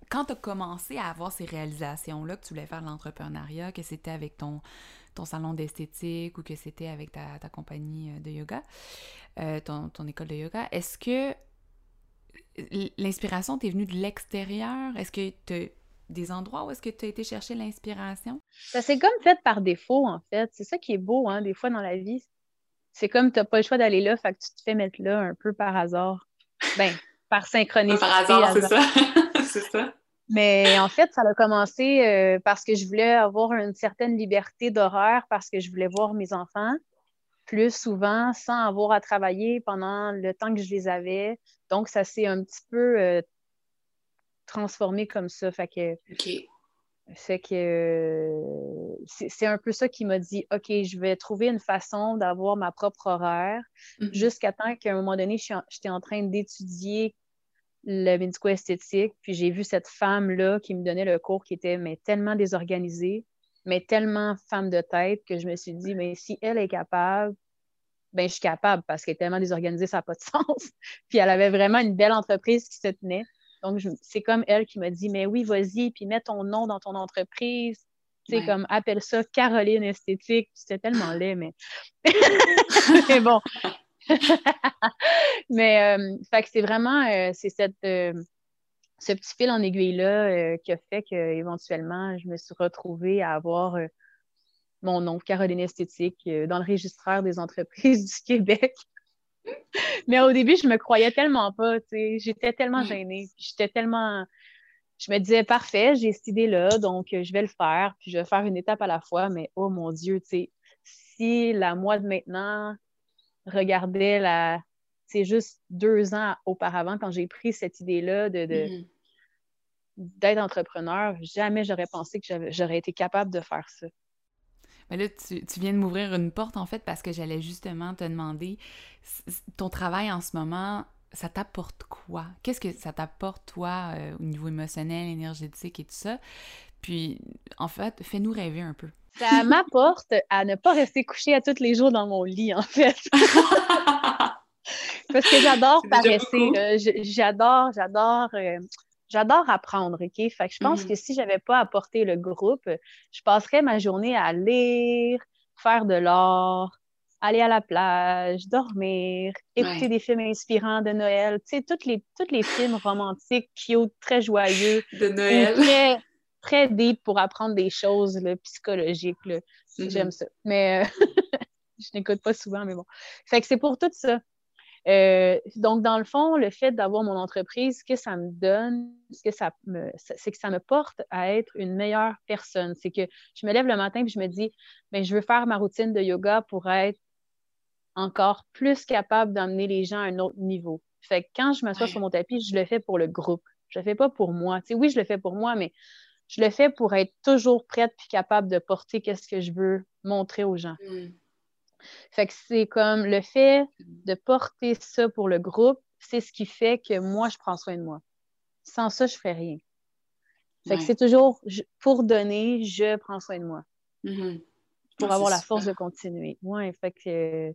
quand tu as commencé à avoir ces réalisations-là, que tu voulais faire l'entrepreneuriat, que c'était avec ton, ton salon d'esthétique ou que c'était avec ta, compagnie euh, de yoga, euh, ton, ton, école de yoga, est-ce que l'inspiration t'est venue de l'extérieur? Est-ce que tu des endroits où est-ce que tu as été chercher l'inspiration? Ça s'est comme fait par défaut, en fait. C'est ça qui est beau, hein, des fois dans la vie. C'est comme tu n'as pas le choix d'aller là, fait que tu te fais mettre là un peu par hasard. Ben, par synchronicité. Par hasard, c'est ça. c'est ça. Mais en fait, ça a commencé euh, parce que je voulais avoir une certaine liberté d'horaire, parce que je voulais voir mes enfants plus souvent sans avoir à travailler pendant le temps que je les avais. Donc, ça s'est un petit peu euh, transformé comme ça. Fait que, fait que euh, c'est un peu ça qui m'a dit OK, je vais trouver une façon d'avoir ma propre horaire mm-hmm. jusqu'à temps qu'à un moment donné, j'étais en train d'étudier le médico-esthétique, puis j'ai vu cette femme-là qui me donnait le cours qui était mais tellement désorganisée, mais tellement femme de tête que je me suis dit, mais si elle est capable, ben je suis capable parce qu'elle est tellement désorganisée, ça n'a pas de sens. puis elle avait vraiment une belle entreprise qui se tenait. Donc, c'est comme elle qui m'a dit, mais oui, vas-y, puis mets ton nom dans ton entreprise. C'est comme, appelle ça Caroline Esthétique. C'était tellement laid, mais. mais bon. mais, euh, fait que c'est vraiment, euh, c'est cette, euh, ce petit fil en aiguille-là qui a fait qu'éventuellement, je me suis retrouvée à avoir mon nom, Caroline Esthétique, dans le registraire des entreprises du Québec. Mais au début, je me croyais tellement pas, tu sais. J'étais tellement gênée. J'étais tellement. Je me disais, parfait, j'ai cette idée-là, donc euh, je vais le faire, puis je vais faire une étape à la fois. Mais oh mon Dieu, tu sais, si la moi de maintenant regardait la. C'est juste deux ans auparavant, quand j'ai pris cette idée-là de, mm-hmm. d'être entrepreneur, jamais j'aurais pensé que j'aurais été capable de faire ça. Mais là, tu, viens de m'ouvrir une porte, en fait, parce que j'allais justement te demander, ton travail en ce moment, ça t'apporte quoi? Qu'est-ce que ça t'apporte, toi, euh, au niveau émotionnel, énergétique et tout ça? Puis, en fait, fais-nous rêver un peu. Ça m'apporte à ne pas rester couché à tous les jours dans mon lit, en fait. Parce que j'adore paresser. J'adore, j'adore euh, j'adore apprendre, OK? Fait que je pense mm-hmm. que si je n'avais pas apporté le groupe, je passerais ma journée à lire, faire de l'art, aller à la plage, dormir, écouter des films inspirants de Noël, tu sais, tous les, toutes les films romantiques, cute, très joyeux. De Noël. Très, très deep pour apprendre des choses psychologiques. Mm-hmm. J'aime ça. Mais euh, je n'écoute pas souvent, mais bon. Fait que c'est pour tout ça. Euh, donc, dans le fond, le fait d'avoir mon entreprise, ce que ça me donne, ce que ça me, c'est que ça me porte à être une meilleure personne. C'est que je me lève le matin et je me dis, mais ben, je veux faire ma routine de yoga pour être encore plus capable d'emmener les gens à un autre niveau. Fait que quand je m'assois sur mon tapis, je le fais pour le groupe. Je le fais pas pour moi. oui, je le fais pour moi, mais je le fais pour être toujours prête puis capable de porter qu'est-ce que je veux montrer aux gens. Mm. Fait que c'est comme le fait de porter ça pour le groupe, c'est ce qui fait que moi, je prends soin de moi. Sans ça, je ne fais rien. Fait que c'est toujours pour donner, je prends soin de moi. Mm-hmm. Pour avoir la force de continuer. Ouais, fait que.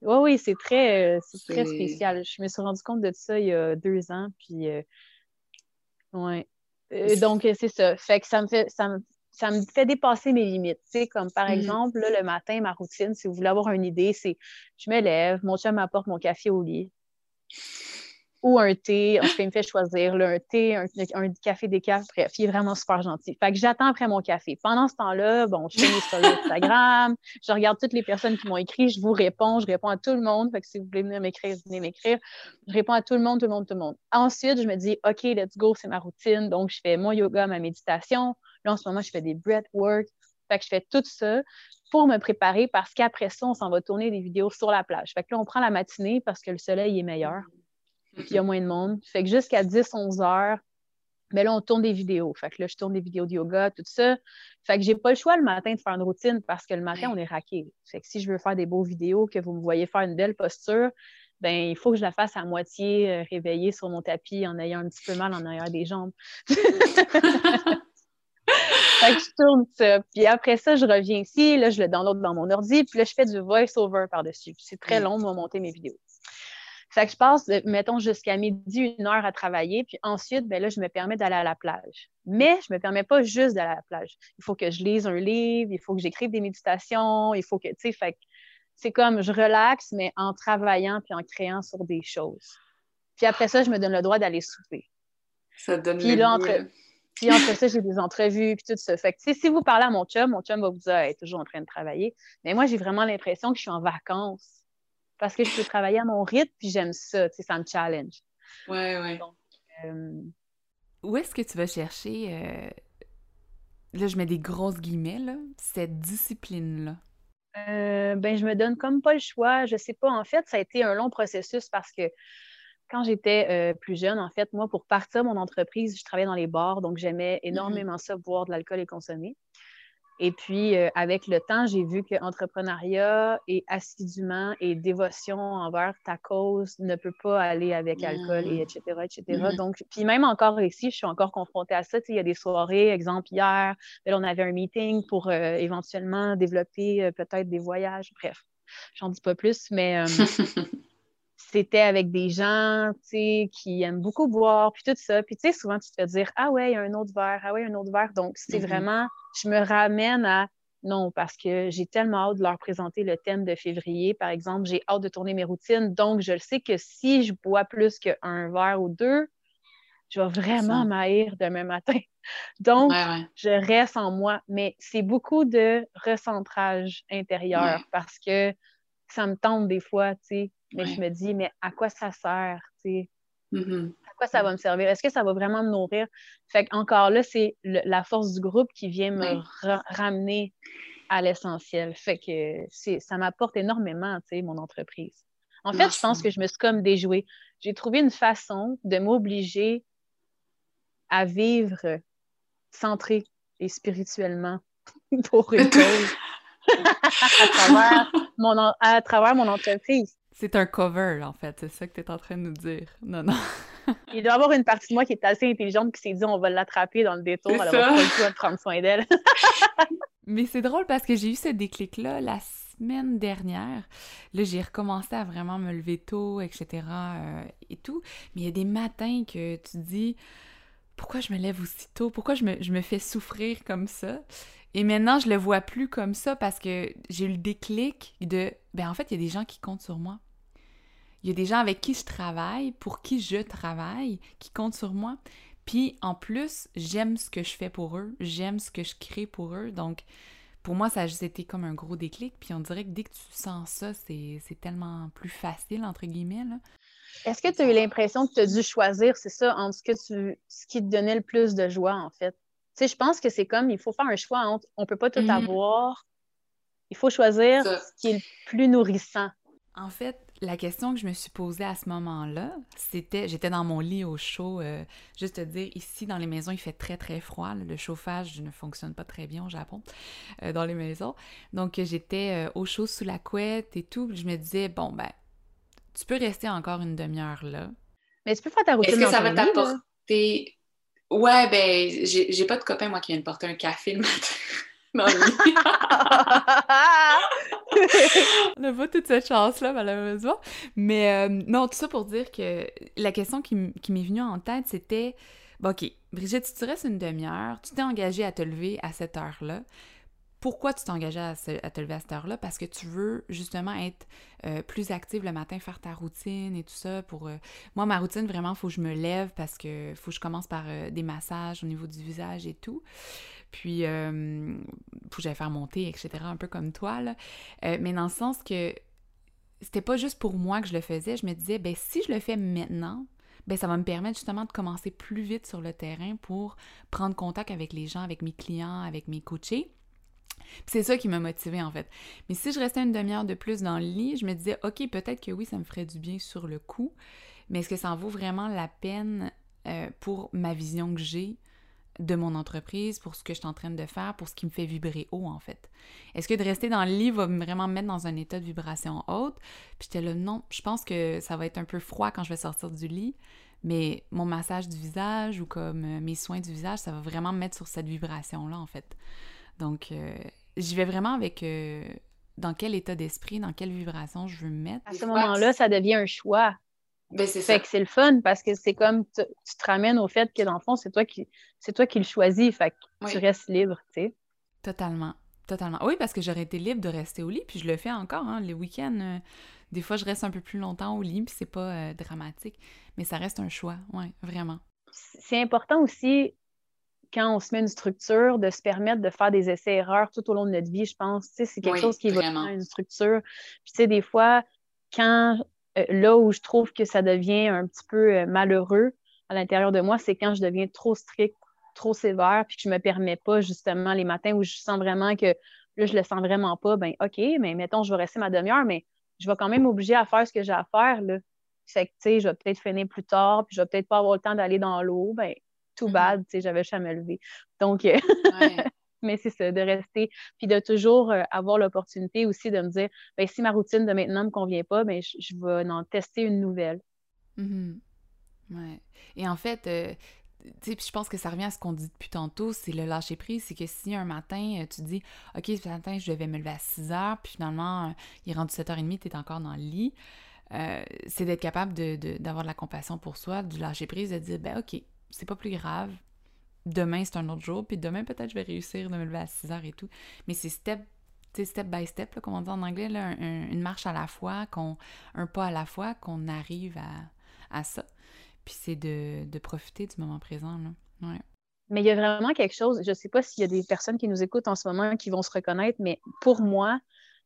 Oui, oui, c'est très, très spécial. Je me suis rendu compte de ça il y a deux ans, puis. ouais. donc, c'est ça. Fait que ça me fait, ça me, ça me fait dépasser mes limites. Comme par mm-hmm. exemple, le matin, ma routine, si vous voulez avoir une idée, c'est je me lève, mon chum m'apporte mon café au lit ou un thé. En tout cas, il me fait choisir un thé, un, café décaf, bref, il est vraiment super gentil. Fait que j'attends après mon café. Pendant ce temps-là, bon, je fais mes stories Instagram, je regarde toutes les personnes qui m'ont écrit, je vous réponds, je réponds à tout le monde. Fait que si vous voulez venir m'écrire, venez m'écrire. Je réponds à tout le monde, tout le monde, tout le monde. Ensuite, je me dis, OK, let's go, c'est ma routine. Donc, je fais mon yoga, ma méditation. Là, en ce moment, je fais des breathwork. Fait que je fais tout ça pour me préparer parce qu'après ça, on s'en va tourner des vidéos sur la plage. Fait que là, on prend la matinée parce que le soleil est meilleur puis il y a moins de monde. Fait que jusqu'à 10-11 heures, mais là, on tourne des vidéos. Fait que là, je tourne des vidéos de yoga, tout ça. Fait que j'ai pas le choix le matin de faire une routine parce que le matin, on est raqué. Fait que si je veux faire des beaux vidéos, que vous me voyez faire une belle posture, ben il faut que je la fasse à moitié euh, réveillée sur mon tapis en ayant un petit peu mal en arrière des jambes. fait que je tourne ça. Puis après ça, je reviens ici. Là, je le download dans mon ordi. Puis là, je fais du voice-over par-dessus. C'est très long de monter mes vidéos. Fait que je passe, mettons, jusqu'à midi, une heure à travailler, puis ensuite, ben là, je me permets d'aller à la plage. Mais je ne me permets pas juste d'aller à la plage. Il faut que je lise un livre, il faut que j'écrive des méditations, il faut que, tu sais, fait c'est comme je relaxe, mais en travaillant puis en créant sur des choses. Puis après ça, je me donne le droit d'aller souper. Ça donne puis là, entre... Puis entre ça, j'ai des entrevues, puis tout ça. Fait que, si vous parlez à mon chum, mon chum va vous dire, elle est toujours en train de travailler. Mais moi, j'ai vraiment l'impression que je suis en vacances parce que je peux travailler à mon rythme, puis j'aime ça, tu sais, ça me challenge. Ouais, ouais. Euh, Où est-ce que tu vas chercher, euh, là, je mets des grosses guillemets, là, cette discipline-là? Euh, ben, je me donne comme pas le choix. Je sais pas. En fait, ça a été un long processus parce que quand j'étais plus jeune, en fait, moi, pour partir mon entreprise, je travaillais dans les bars, donc j'aimais mm-hmm. énormément ça, boire de l'alcool et consommer. Et puis, euh, avec le temps, j'ai vu que entrepreneuriat et assidûment et dévotion envers ta cause ne peut pas aller avec alcool et etc., mm. etc. Mm-hmm. Donc, puis même encore ici, je suis encore confrontée à ça. il y a des soirées, exemple hier, ben on avait un meeting pour euh, éventuellement développer euh, peut-être des voyages. Bref, j'en dis pas plus, mais c'était avec des gens, qui aiment beaucoup boire, puis tout ça. Puis, tu sais, souvent, tu te fais dire, ah ouais, il y a un autre verre, ah ouais, un autre verre. Donc, c'est mm-hmm. vraiment, je me ramène à non, parce que j'ai tellement hâte de leur présenter le thème de février, par exemple. J'ai hâte de tourner mes routines. Donc, je le sais que si je bois plus qu'un verre ou deux, je vais vraiment m'haïr demain matin. Donc, je reste en moi. Mais c'est beaucoup de recentrage intérieur parce que ça me tente des fois, tu sais. Mais je me dis, mais à quoi ça sert, tu sais? Mm-hmm. À quoi ça va me servir? Est-ce que ça va vraiment me nourrir? Fait encore là, c'est la force du groupe qui vient me ramener à l'essentiel. Fait que ça m'apporte énormément, tu sais, mon entreprise. En fait, je pense que je me suis comme déjouée. J'ai trouvé une façon de m'obliger à vivre centré et spirituellement pour une cause à travers mon entreprise. C'est un cover, en fait. C'est ça que tu es en train de nous dire. Non, non. Il doit y avoir une partie de moi qui est assez intelligente qui s'est dit on va l'attraper dans le détour, va pas le de prendre soin d'elle. Mais c'est drôle parce que j'ai eu ce déclic-là la semaine dernière. Là, j'ai recommencé à vraiment me lever tôt, etc. Euh, et tout. Mais il y a des matins que tu dis pourquoi je me lève aussi tôt? Pourquoi je me, je me fais souffrir comme ça? Et maintenant, je le vois plus comme ça parce que j'ai eu le déclic de ben en fait, il y a des gens qui comptent sur moi. Il y a des gens avec qui je travaille, pour qui je travaille, qui comptent sur moi. Puis en plus, j'aime ce que je fais pour eux, j'aime ce que je crée pour eux. Donc pour moi, ça a juste été comme un gros déclic. Puis on dirait que dès que tu sens ça, c'est tellement plus facile, entre guillemets. Est-ce que tu as eu l'impression que tu as dû choisir, c'est ça, entre ce, que tu, ce qui te donnait le plus de joie, en fait? Tu sais, je pense que c'est comme, il faut faire un choix entre, on peut pas tout mhm. avoir, il faut choisir ce qui est le plus nourrissant. En fait, la question que je me suis posée à ce moment-là, c'était, j'étais dans mon lit au chaud, euh, juste te dire, ici dans les maisons, il fait très très froid, le chauffage ne fonctionne pas très bien au Japon, euh, dans les maisons. Donc j'étais euh, au chaud sous la couette et tout, je me disais, bon ben, tu peux rester encore une demi-heure là. Mais tu peux faire ta routine. Est-ce que ça va t'apporter Ouais, ben, j'ai pas de copain, moi, qui vient de porter un café le matin. On n'a pas toute cette chance-là, malheureusement. Mais euh, non, tout ça pour dire que la question qui, m'est venue en tête, c'était OK, Brigitte, tu restes une demi-heure, tu t'es engagée à te lever à cette heure-là. Pourquoi tu t'es engagée à, te lever à cette heure-là? Parce que tu veux justement être euh, plus active le matin, faire ta routine et tout ça. Pour euh, Moi, ma routine, vraiment, il faut que je me lève parce que faut que je commence par des massages au niveau du visage et tout. Puis, euh, faut que j'aille faire monter, etc., un peu comme toi. Euh, mais dans le sens que c'était pas juste pour moi que je le faisais, je me disais, ben si je le fais maintenant, ben ça va me permettre justement de commencer plus vite sur le terrain pour prendre contact avec les gens, avec mes clients, avec mes coachés. C'est ça qui m'a motivée en fait. Mais si je restais une demi-heure de plus dans le lit, je me disais, OK, peut-être que oui, ça me ferait du bien sur le coup, mais est-ce que ça en vaut vraiment la peine euh, pour ma vision que j'ai de mon entreprise, pour ce que je suis en train de faire, pour ce qui me fait vibrer haut, en fait? Est-ce que de rester dans le lit va vraiment me mettre dans un état de vibration haute? Puis j'étais là, non, je pense que ça va être un peu froid quand je vais sortir du lit, mais mon massage du visage ou comme euh, mes soins du visage, ça va vraiment me mettre sur cette vibration-là, en fait. Donc, euh, j'y vais vraiment avec euh, dans quel état d'esprit, dans quelle vibration je veux me mettre. À ce moment-là, ça devient un choix. Ben, c'est fait que c'est le fun parce que c'est comme tu, te ramènes au fait que dans le fond, c'est toi qui c'est toi qui le choisis. Fait que tu restes libre, tu sais. Totalement. Totalement. Oui, parce que j'aurais été libre de rester au lit, puis je le fais encore, hein, les week-ends. Euh, des fois, je reste un peu plus longtemps au lit, puis c'est pas euh, dramatique. Mais ça reste un choix, oui, vraiment. C'est important aussi, quand on se met une structure, de se permettre de faire des essais-erreurs tout au long de notre vie, je pense. C'est quelque chose qui va dans une structure. Puis, tu sais, des fois, quand euh, là où je trouve que ça devient un petit peu euh, malheureux à l'intérieur de moi, c'est quand je deviens trop strict, trop sévère, puis que je me permets pas justement les matins où je sens vraiment que là, je le sens vraiment pas, ben OK, mais mettons, je vais rester ma demi-heure, mais je vais quand même m'obliger à faire ce que j'ai à faire, là. Fait que, tu sais, je vais peut-être finir plus tard, puis je vais peut-être pas avoir le temps d'aller dans l'eau, ben too mm-hmm. bad, tu sais, j'avais jamais levé. Donc, euh, mais c'est ça, de rester, puis de toujours euh, avoir l'opportunité aussi de me dire, ben, si ma routine de maintenant ne me convient pas, ben, je, vais en tester une nouvelle. Mm-hmm. Ouais. Et en fait, euh, tu sais, je pense que ça revient à ce qu'on dit depuis tantôt, c'est le lâcher prise. C'est que si un matin, euh, tu dis, OK, ce matin, je devais me lever à 6 heures, puis finalement, il est rendu 7h30, tu es encore dans le lit, c'est d'être capable d'avoir de, de, la compassion pour soi, du lâcher prise, de dire, ben OK, c'est pas plus grave, demain c'est un autre jour, puis demain peut-être je vais réussir de me lever à 6 heures et tout. Mais c'est step, step by step, comme on dit en anglais, là, une marche à la fois, qu'on, un pas à la fois, qu'on arrive à, à ça. Puis c'est de, de, profiter du moment présent. Là. Ouais. Mais il y a vraiment quelque chose, je ne sais pas s'il y a des personnes qui nous écoutent en ce moment qui vont se reconnaître, mais pour moi,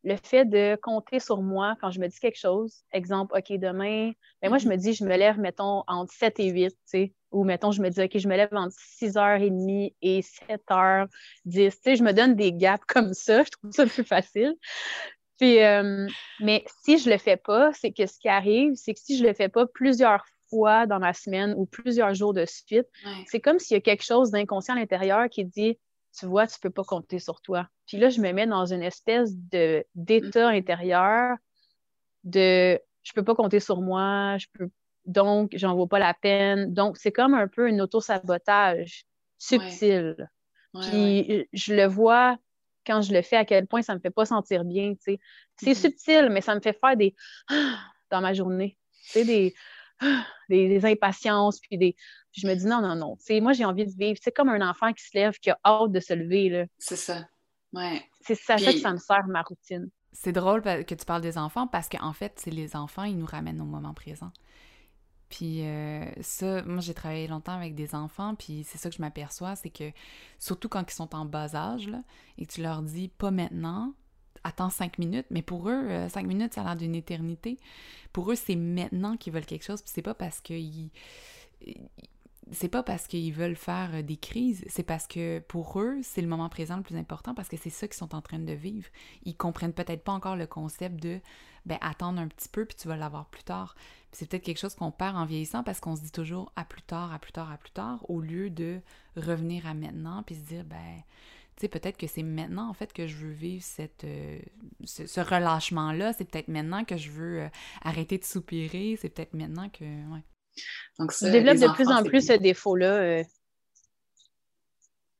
le fait de compter sur moi quand je me dis quelque chose, exemple, OK, demain, ben moi, je mm-hmm. me dis, je me lève, mettons, entre 7 et 8, tu sais, ou mettons, je me dis, OK, je me lève entre 6h30 et 7h10, tu sais, je me donne des gaps comme ça, je trouve ça plus facile. Puis, euh, mais si je le fais pas, c'est que ce qui arrive, c'est que si je le fais pas plusieurs fois dans ma semaine ou plusieurs jours de suite, c'est comme s'il y a quelque chose d'inconscient à l'intérieur qui dit tu vois, tu peux pas compter sur toi. Puis là, je me mets dans une espèce de d'état intérieur de je peux pas compter sur moi, je peux donc j'en vaut pas la peine. Donc, c'est comme un peu un auto-sabotage subtil. Puis je le vois quand je le fais, à quel point ça me fait pas sentir bien. C'est mm-hmm. subtil, mais ça me fait faire des dans ma journée. Tu sais, des, des, impatiences, puis des, je me dis non, non, non. moi, j'ai envie de vivre. C'est comme un enfant qui se lève, qui a hâte de se lever. C'est ça. Ouais. C'est ça, que ça me sert, ma routine. C'est drôle que tu parles des enfants parce qu'en fait, c'est les enfants, ils nous ramènent au moment présent. Puis euh, ça, moi j'ai travaillé longtemps avec des enfants, puis c'est ça que je m'aperçois, c'est que surtout quand ils sont en bas âge, là, et tu leur dis pas maintenant, attends cinq minutes, mais pour eux, euh, cinq minutes, ça a l'air d'une éternité. Pour eux, c'est maintenant qu'ils veulent quelque chose, puis c'est pas parce qu'ils c'est pas parce qu'ils veulent faire euh, des crises, c'est parce que pour eux, c'est le moment présent le plus important parce que c'est ça qu'ils sont en train de vivre. Ils comprennent peut-être pas encore le concept de ben attendre un petit peu puis tu vas l'avoir plus tard. C'est peut-être quelque chose qu'on perd en vieillissant parce qu'on se dit toujours à plus tard, à plus tard, à plus tard au lieu de revenir à maintenant puis se dire ben tu sais peut-être que c'est maintenant en fait que je veux vivre cette euh, ce, relâchement là, c'est peut-être maintenant que je veux euh, arrêter de soupirer, c'est peut-être maintenant que ouais. Donc, je développe de plus en plus ce défaut-là. Euh,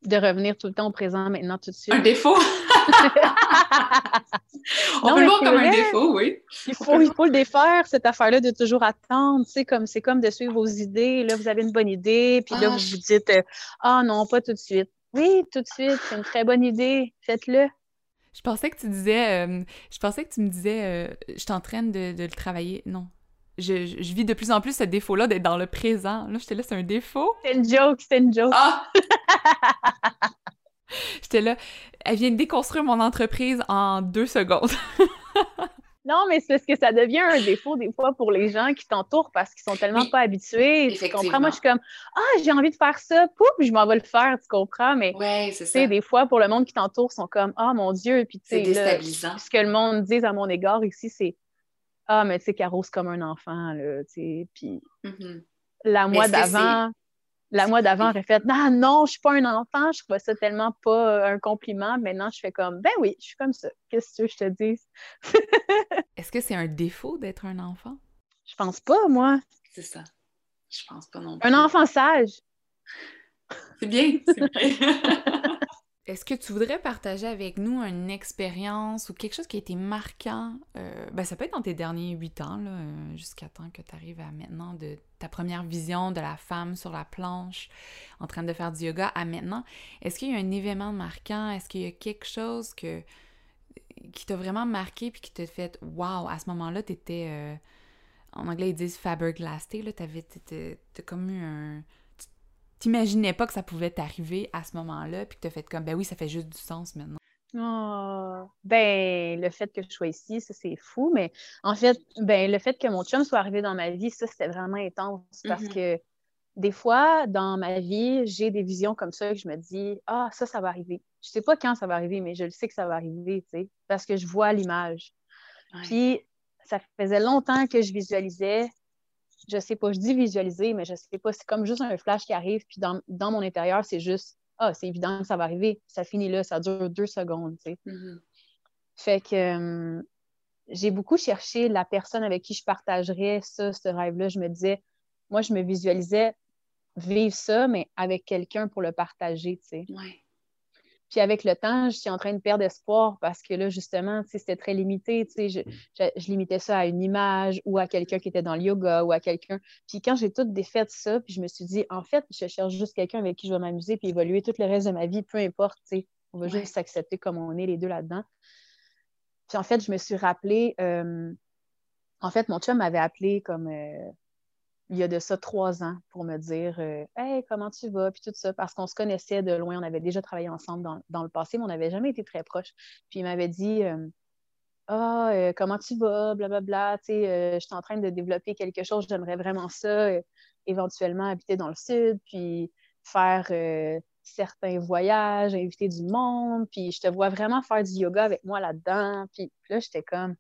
De revenir tout le temps au présent maintenant, tout de suite. Un défaut? On peut le voir comme un défaut, oui. Il faut, il faut le défaire, cette affaire-là, de toujours attendre. C'est comme, comme de suivre vos idées. Là, vous avez une bonne idée, puis là, ah, vous vous dites euh, Ah non, pas tout de suite. Oui, tout de suite, c'est une très bonne idée. Faites-le. Je pensais que tu disais, euh, je pensais que tu me disais, euh, je suis en train de, le travailler. Non. Je, je, vis de plus en plus ce défaut-là d'être dans le présent. Là, j'étais là, c'est un défaut. C'est une joke, c'est une joke. Ah! J'étais là, elle vient de déconstruire mon entreprise en deux secondes. non, mais c'est parce que ça devient un défaut des fois pour les gens qui t'entourent parce qu'ils sont tellement pas habitués. Tu comprends? Moi, je suis comme, ah, j'ai envie de faire ça, pouf, je m'en vais le faire, tu comprends? Mais ouais, ça. des fois, pour le monde qui t'entoure, sont comme, ah, mon Dieu, puis tu sais, c'est déstabilisant. ce que le monde dit à mon égard ici, c'est, ah, mais tu sais, Caro, c'est comme un enfant, là, tu sais, puis mm-hmm. la mois d'avant la mois d'avant, j'aurais fait Non, non, je suis pas un enfant, je trouvais ça tellement pas euh, un compliment. Maintenant, je fais comme Ben oui, je suis comme ça. Qu'est-ce que je te dis? Est-ce que c'est un défaut d'être un enfant? Je pense pas, moi. C'est ça. Je pense pas non plus. Un enfant sage. C'est bien, c'est bien. Est-ce que tu voudrais partager avec nous une expérience ou quelque chose qui a été marquant? Euh, ben, ça peut être dans tes derniers huit ans, euh, jusqu'à temps que tu arrives à maintenant de ta première vision de la femme sur la planche en train de faire du yoga à maintenant. Est-ce qu'il y a un événement marquant? Est-ce qu'il y a quelque chose que, qui t'a vraiment marqué puis qui t'a fait Wow, à ce moment-là, tu étais. Euh, en anglais, ils disent Faberglasté, là, t'avais, t'as comme eu un t'imaginais pas que ça pouvait t'arriver à ce moment-là, puis que t'as fait comme, ben oui, ça fait juste du sens maintenant? Oh, ben, le fait que je sois ici, ça, c'est fou, mais en fait, ben, le fait que mon chum soit arrivé dans ma vie, ça, c'était vraiment intense parce mm-hmm. que des fois, dans ma vie, j'ai des visions comme ça que je me dis, ah, ça, ça va arriver. Je sais pas quand ça va arriver, mais je le sais que ça va arriver, tu sais, parce que je vois l'image. Puis, ça faisait longtemps que je visualisais je sais pas, je dis visualiser, mais je sais pas, c'est comme juste un flash qui arrive, puis dans, mon intérieur, c'est juste, ah, c'est évident que ça va arriver, ça finit là, ça dure deux secondes, tu sais. Mm-hmm. Fait que euh, j'ai beaucoup cherché la personne avec qui je partagerais ça, ce rêve-là. Je me disais, moi, je me visualisais vivre ça, mais avec quelqu'un pour le partager, tu sais. Ouais. Puis avec le temps, je suis en train de perdre espoir parce que là, justement, c'était très limité. Je, je, limitais ça à une image ou à quelqu'un qui était dans le yoga ou à quelqu'un. Puis quand j'ai tout défait ça, puis je me suis dit, en fait, je cherche juste quelqu'un avec qui je vais m'amuser puis évoluer tout le reste de ma vie, peu importe. On va juste s'accepter comme on est les deux là-dedans. Puis en fait, je me suis rappelé, euh, en fait, mon chum m'avait appelé comme euh, il y a de ça trois ans pour me dire euh, Hey, comment tu vas? Puis tout ça, parce qu'on se connaissait de loin, on avait déjà travaillé ensemble dans, le passé, mais on n'avait jamais été très proches. Puis il m'avait dit euh, Ah, euh, comment tu vas? Blablabla, tu sais, je suis en train de développer quelque chose, j'aimerais vraiment ça, éventuellement habiter dans le sud, puis faire certains voyages, inviter du monde, puis je te vois vraiment faire du yoga avec moi là-dedans. Puis là, j'étais comme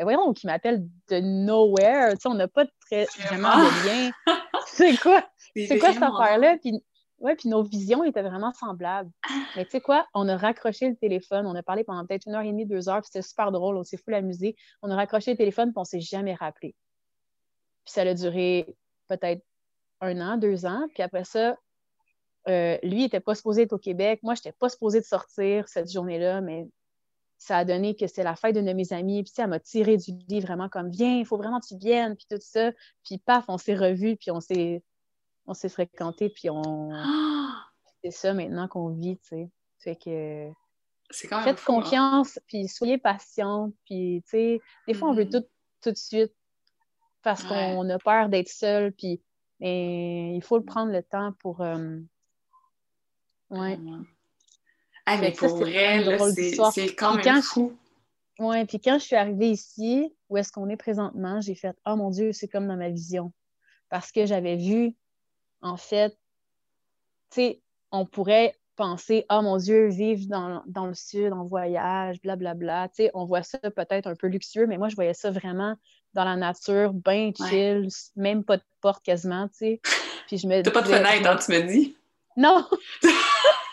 mais voyons, qui m'appelle de nowhere. Tu sais, on n'a pas très, vraiment de lien. c'est quoi? C'est quoi cette affaire-là? Puis, ouais, puis nos visions étaient vraiment semblables. Mais tu sais quoi? On a raccroché le téléphone. On a parlé pendant peut-être une heure et demie, deux heures. Puis c'était super drôle. On s'est fou l'amuser. On a raccroché le téléphone, puis on s'est jamais rappelé. Puis ça a duré peut-être un an, deux ans. Puis après ça, euh, lui, il n'était pas supposé être au Québec. Moi, je n'étais pas supposée de sortir cette journée-là, mais ça a donné que c'est la fête d'une de mes amies. Puis, elle m'a tiré du lit vraiment comme Viens, il faut vraiment que tu viennes, puis tout ça. Puis, paf, on s'est revus, puis on s'est, on s'est fréquentés, puis on. c'est ça maintenant qu'on vit, tu sais. Fait que. C'est quand même Faites hein. confiance, puis soyez patient, puis, tu sais, des fois, on veut mm-hmm. tout tout de suite parce qu'on a peur d'être seul, puis il faut prendre le temps pour. Euh, ouais. Ah, mais pour vrai, c'est quand même fou. Oui, puis quand je suis arrivée ici, où est-ce qu'on est présentement, j'ai fait Oh mon Dieu, c'est comme dans ma vision. Parce que j'avais vu, en fait, tu sais, on pourrait penser Oh mon Dieu, vivre dans, le sud, en voyage, blablabla. Tu sais, on voit ça peut-être un peu luxueux, mais moi, je voyais ça vraiment dans la nature, bien chill, même pas de porte quasiment, tu sais. Puis je me T'as pas de fenêtre, hein, tu me dis? Non!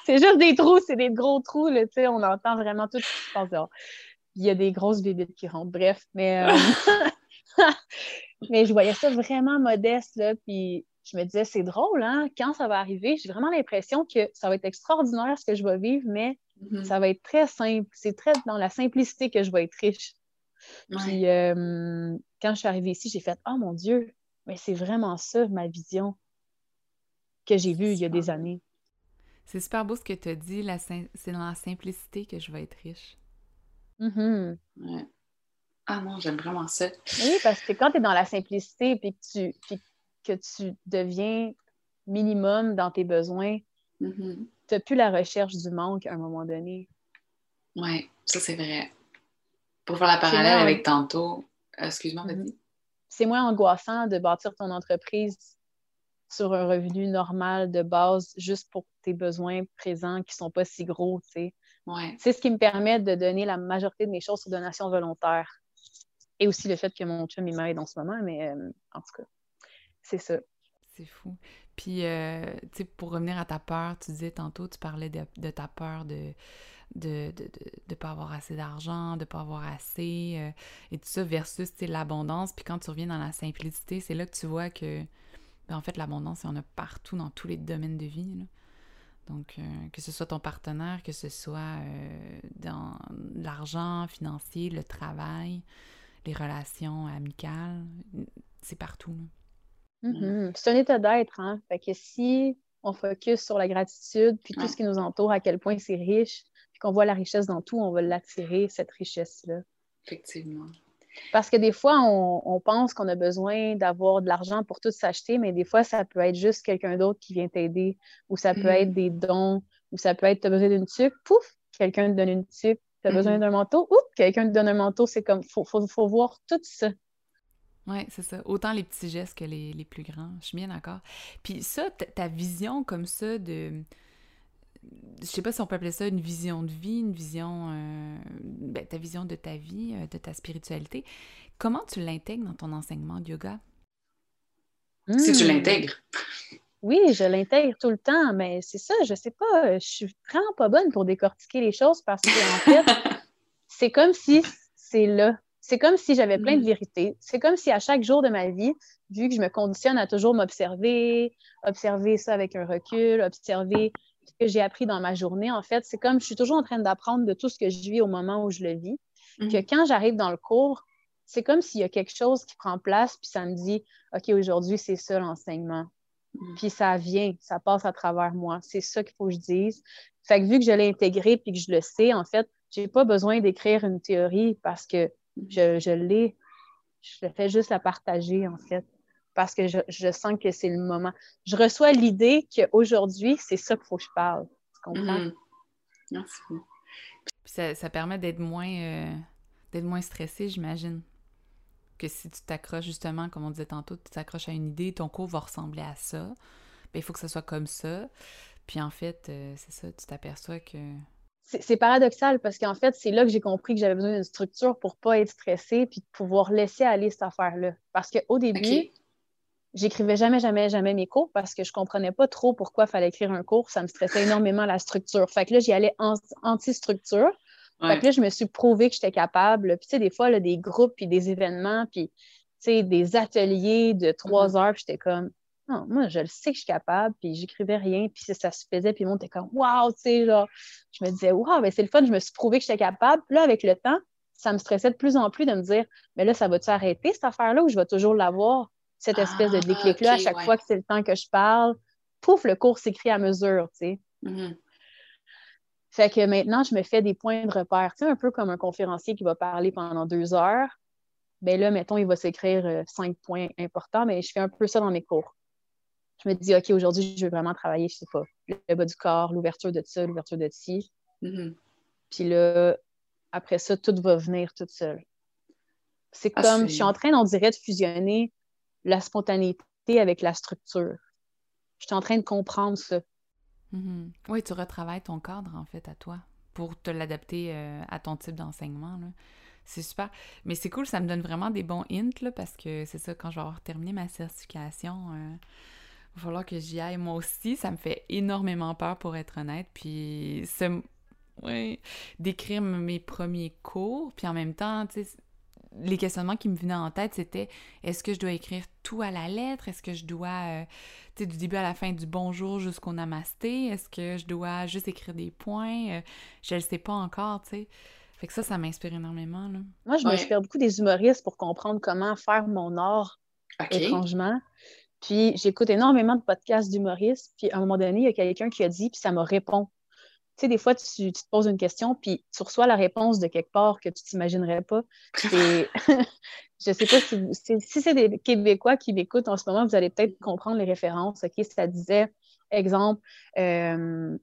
c'est juste des trous, c'est des gros trous, là, on entend vraiment tout ce qui se passe dehors. Il y a des grosses bébites qui rentrent, bref, mais, euh, mais je voyais ça vraiment modeste, là, puis je me disais, c'est drôle, hein? Quand ça va arriver, j'ai vraiment l'impression que ça va être extraordinaire ce que je vais vivre, mais mm-hmm. ça va être très simple. C'est très dans la simplicité que je vais être riche. Puis euh, quand je suis arrivée ici, j'ai fait Oh mon Dieu, mais c'est vraiment ça ma vision que j'ai vue il y a des années. C'est super beau ce que tu as dit, c'est dans la simplicité que je vais être riche. Mm-hmm. Ah non, j'aime vraiment ça. Oui, parce que quand tu es dans la simplicité puis que tu, que tu deviens minimum dans tes besoins, mm-hmm. tu n'as plus la recherche du manque à un moment donné. Oui, ça c'est vrai. Pour faire la parallèle avec tantôt, euh, excuse-moi, vas-y. Mm-hmm. C'est moins angoissant de bâtir ton entreprise sur un revenu normal de base juste pour tes besoins présents qui ne sont pas si gros, tu sais. C'est ce qui me permet de donner la majorité de mes choses sur donation volontaire. Et aussi le fait que mon chum, il m'aide en ce moment, mais euh, en tout cas, c'est ça. C'est fou. Puis, euh, tu sais, pour revenir à ta peur, tu disais tantôt, tu parlais de, ta peur de de ne de, pas avoir assez d'argent, de ne pas avoir assez, euh, et tout ça versus l'abondance. Puis quand tu reviens dans la simplicité, c'est là que tu vois que, en fait, l'abondance, il y en a partout dans tous les domaines de vie. Là. Donc, euh, que ce soit ton partenaire, que ce soit euh, dans l'argent financier, le travail, les relations amicales, c'est partout. Mm-hmm. C'est un état d'être, hein? Fait que si on focus sur la gratitude, puis tout ce qui nous entoure, à quel point c'est riche, puis qu'on voit la richesse dans tout, on va l'attirer, cette richesse-là. Effectivement. Parce que des fois, on, pense qu'on a besoin d'avoir de l'argent pour tout s'acheter, mais des fois, ça peut être juste quelqu'un d'autre qui vient t'aider, ou ça peut mm-hmm. être des dons, ou ça peut être, tu as besoin d'une tuque, pouf, quelqu'un te donne une tuque, tu as besoin mm-hmm. d'un manteau, ouf, quelqu'un te donne un manteau, c'est comme, il faut, voir tout ça. Oui, c'est ça. Autant les petits gestes que les, les plus grands. Je suis bien d'accord. Puis ça, ta vision comme ça de je sais pas si on peut appeler ça une vision de vie, une vision, euh, ben, ta vision de ta vie, euh, de ta spiritualité. Comment tu l'intègres dans ton enseignement de yoga? Si tu hmm. l'intègres. Oui, je l'intègre tout le temps, mais c'est ça, je sais pas, je suis vraiment pas bonne pour décortiquer les choses parce que, en fait, c'est comme si c'est là. C'est comme si j'avais plein de hmm. vérités. C'est comme si à chaque jour de ma vie, vu que je me conditionne à toujours m'observer, observer ça avec un recul, observer que j'ai appris dans ma journée, en fait, c'est comme je suis toujours en train d'apprendre de tout ce que je vis au moment où je le vis. Que mhm. quand j'arrive dans le cours, c'est comme s'il y a quelque chose qui prend place, puis ça me dit OK, aujourd'hui, c'est ça l'enseignement. Mhm. Puis ça vient, ça passe à travers moi. C'est ça qu'il faut que je dise. Fait que vu que je l'ai intégré puis que je le sais, en fait, j'ai pas besoin d'écrire une théorie parce que mhm. je, je l'ai. Je fais juste la partager, en fait parce que je, sens que c'est le moment. Je reçois l'idée qu'aujourd'hui, c'est ça qu'il faut que je parle. Tu comprends? Mm-hmm. Merci. Puis ça, permet d'être moins, euh, d'être moins stressé, j'imagine. Que si tu t'accroches justement, comme on disait tantôt, tu t'accroches à une idée, ton cours va ressembler à ça. Ben, il faut que ça soit comme ça. Puis en fait, euh, c'est ça, tu t'aperçois que c'est paradoxal parce qu'en fait, c'est là que j'ai compris que j'avais besoin d'une structure pour pas être stressée puis de pouvoir laisser aller cette affaire-là. Parce qu'au début, j'écrivais jamais, jamais, jamais mes cours parce que je comprenais pas trop pourquoi il fallait écrire un cours. Ça me stressait énormément la structure. Fait que là, j'y allais anti-structure. Fait que là, je me suis prouvé que j'étais capable. Puis, tu sais, des fois, là, des groupes, puis des événements, puis, tu sais, des ateliers de trois mm-hmm. heures, puis j'étais comme, non, moi, je le sais que je suis capable, puis j'écrivais rien, puis ça se faisait, puis le monde était comme, waouh, tu sais, genre, je me disais, waouh, ben c'est le fun, je me suis prouvé que j'étais capable. Puis là, avec le temps, ça me stressait de plus en plus de me dire, mais là, ça va-tu arrêter, cette affaire-là, ou je vais toujours l'avoir? Cette espèce de ah, déclic-là à chaque fois que c'est le temps que je parle. Pouf, le cours s'écrit à mesure, tu sais. Mm-hmm. Fait que maintenant, je me fais des points de repère, tu sais, un peu comme un conférencier qui va parler pendant deux heures. Bien là, mettons, il va s'écrire euh, cinq points importants, mais je fais un peu ça dans mes cours. Je me dis, OK, aujourd'hui, je veux vraiment travailler, je sais pas, le bas du corps, l'ouverture de ça, l'ouverture de ci. Mm-hmm. Puis là, après ça, tout va venir toute seule. C'est ah, comme, je suis en train, on dirait, de fusionner la spontanéité avec la structure. Je suis en train de comprendre ça. Mm-hmm. Oui, tu retravailles ton cadre, en fait, à toi, pour te l'adapter euh, à ton type d'enseignement. C'est super. Mais c'est cool, ça me donne vraiment des bons hints, là, parce que c'est ça, quand je vais avoir terminé ma certification, euh, il va falloir que j'y aille moi aussi. Ça me fait énormément peur, pour être honnête. Puis, oui, d'écrire mes premiers cours, puis en même temps, tu sais, les questionnements qui me venaient en tête, c'était est-ce que je dois écrire tout à la lettre? Est-ce que je dois, euh, tu sais, du début à la fin, du bonjour jusqu'au namasté? Est-ce que je dois juste écrire des points? Euh, je ne sais pas encore, tu sais. Fait que ça, ça m'inspire énormément. Là. Moi, je m'inspire beaucoup des humoristes pour comprendre comment faire mon art étrangement. Puis j'écoute énormément de podcasts d'humoristes. Puis à un moment donné, il y a quelqu'un qui a dit, puis ça me répond. Tu sais, des fois, tu, te poses une question, puis tu reçois la réponse de quelque part que tu t'imaginerais pas. Et je sais pas si, si c'est des Québécois qui m'écoutent en ce moment, vous allez peut-être comprendre les références. OK, ça disait, exemple, euh,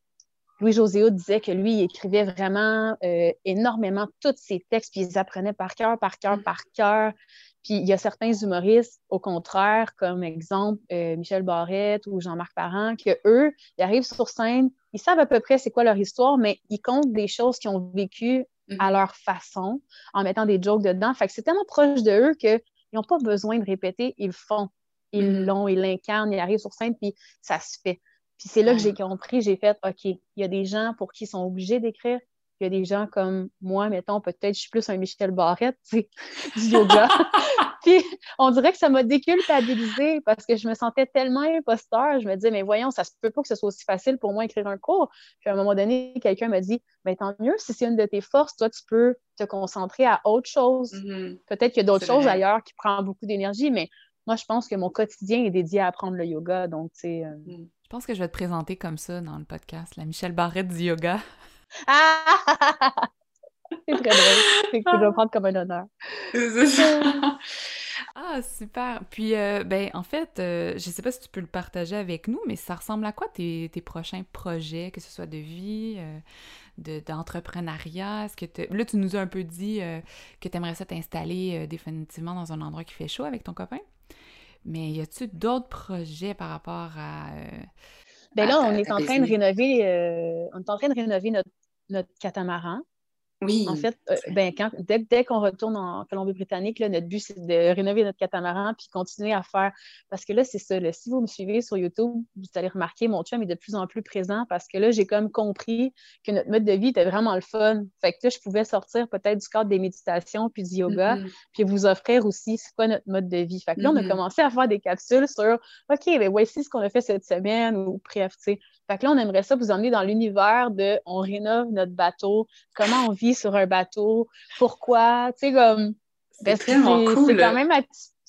Louis-José disait que lui, il écrivait vraiment euh, énormément tous ses textes, puis il apprenait par cœur, par cœur, par cœur. Puis il y a certains humoristes, au contraire, comme exemple euh, Michel Barrette ou Jean-Marc Parent, que eux, ils arrivent sur scène, ils savent à peu près c'est quoi leur histoire, mais ils comptent des choses qu'ils ont vécues mm-hmm. à leur façon, en mettant des jokes dedans. Fait que c'est tellement proche de eux qu'ils n'ont pas besoin de répéter, ils le font. Ils mm-hmm. l'ont, ils l'incarnent, ils arrivent sur scène, puis ça se fait. Puis c'est là que j'ai compris, j'ai fait, OK, il y a des gens pour qui ils sont obligés d'écrire, il y a des gens comme moi, mettons, peut-être je suis plus un Michel Barrette, tu du yoga. puis on dirait que ça m'a déculpabilisé parce que je me sentais tellement imposteur. Je me disais, mais voyons, ça se peut pas que ce soit aussi facile pour moi d'écrire un cours. Puis à un moment donné, quelqu'un m'a dit, mais tant mieux, si c'est une de tes forces, toi, tu peux te concentrer à autre chose. Mm-hmm. Peut-être qu'il y a d'autres choses ailleurs qui prennent beaucoup d'énergie, mais moi, je pense que mon quotidien est dédié à apprendre le yoga. Donc, tu sais. Euh, mm. Je pense que je vais te présenter comme ça dans le podcast, la Michel Barrette du yoga. Ah! C'est très drôle. C'est je vais prendre comme un honneur. ah, super. Puis, euh, ben, en fait, euh, je sais pas si tu peux le partager avec nous, mais ça ressemble à quoi tes, tes prochains projets, que ce soit de vie, euh, d'entrepreneuriat? Est-ce que Là, tu nous as un peu dit que tu aimerais ça t'installer définitivement dans un endroit qui fait chaud avec ton copain. Mais y a-tu d'autres projets par rapport à. Ben là, on est en train de rénover, on est en train de rénover notre notre catamaran. Oui. En fait, euh, ben, quand, dès, qu'on retourne en Colombie-Britannique, notre but, c'est de rénover notre catamaran puis continuer à faire. Parce que là, c'est ça. si vous me suivez sur YouTube, vous allez remarquer, mon chum est de plus en plus présent parce que là, j'ai comme compris que notre mode de vie était vraiment le fun. Fait que là, je pouvais sortir peut-être du cadre des méditations puis du yoga, puis vous offrir aussi c'est quoi notre mode de vie. Fait que là, on a commencé à faire des capsules sur OK, ben voici ce qu'on a fait cette semaine ou bref, tu sais. Fait que là, on aimerait ça vous emmener dans l'univers de on rénove notre bateau, comment on vit sur un bateau, pourquoi, tu sais, comme. C'est cool. quand même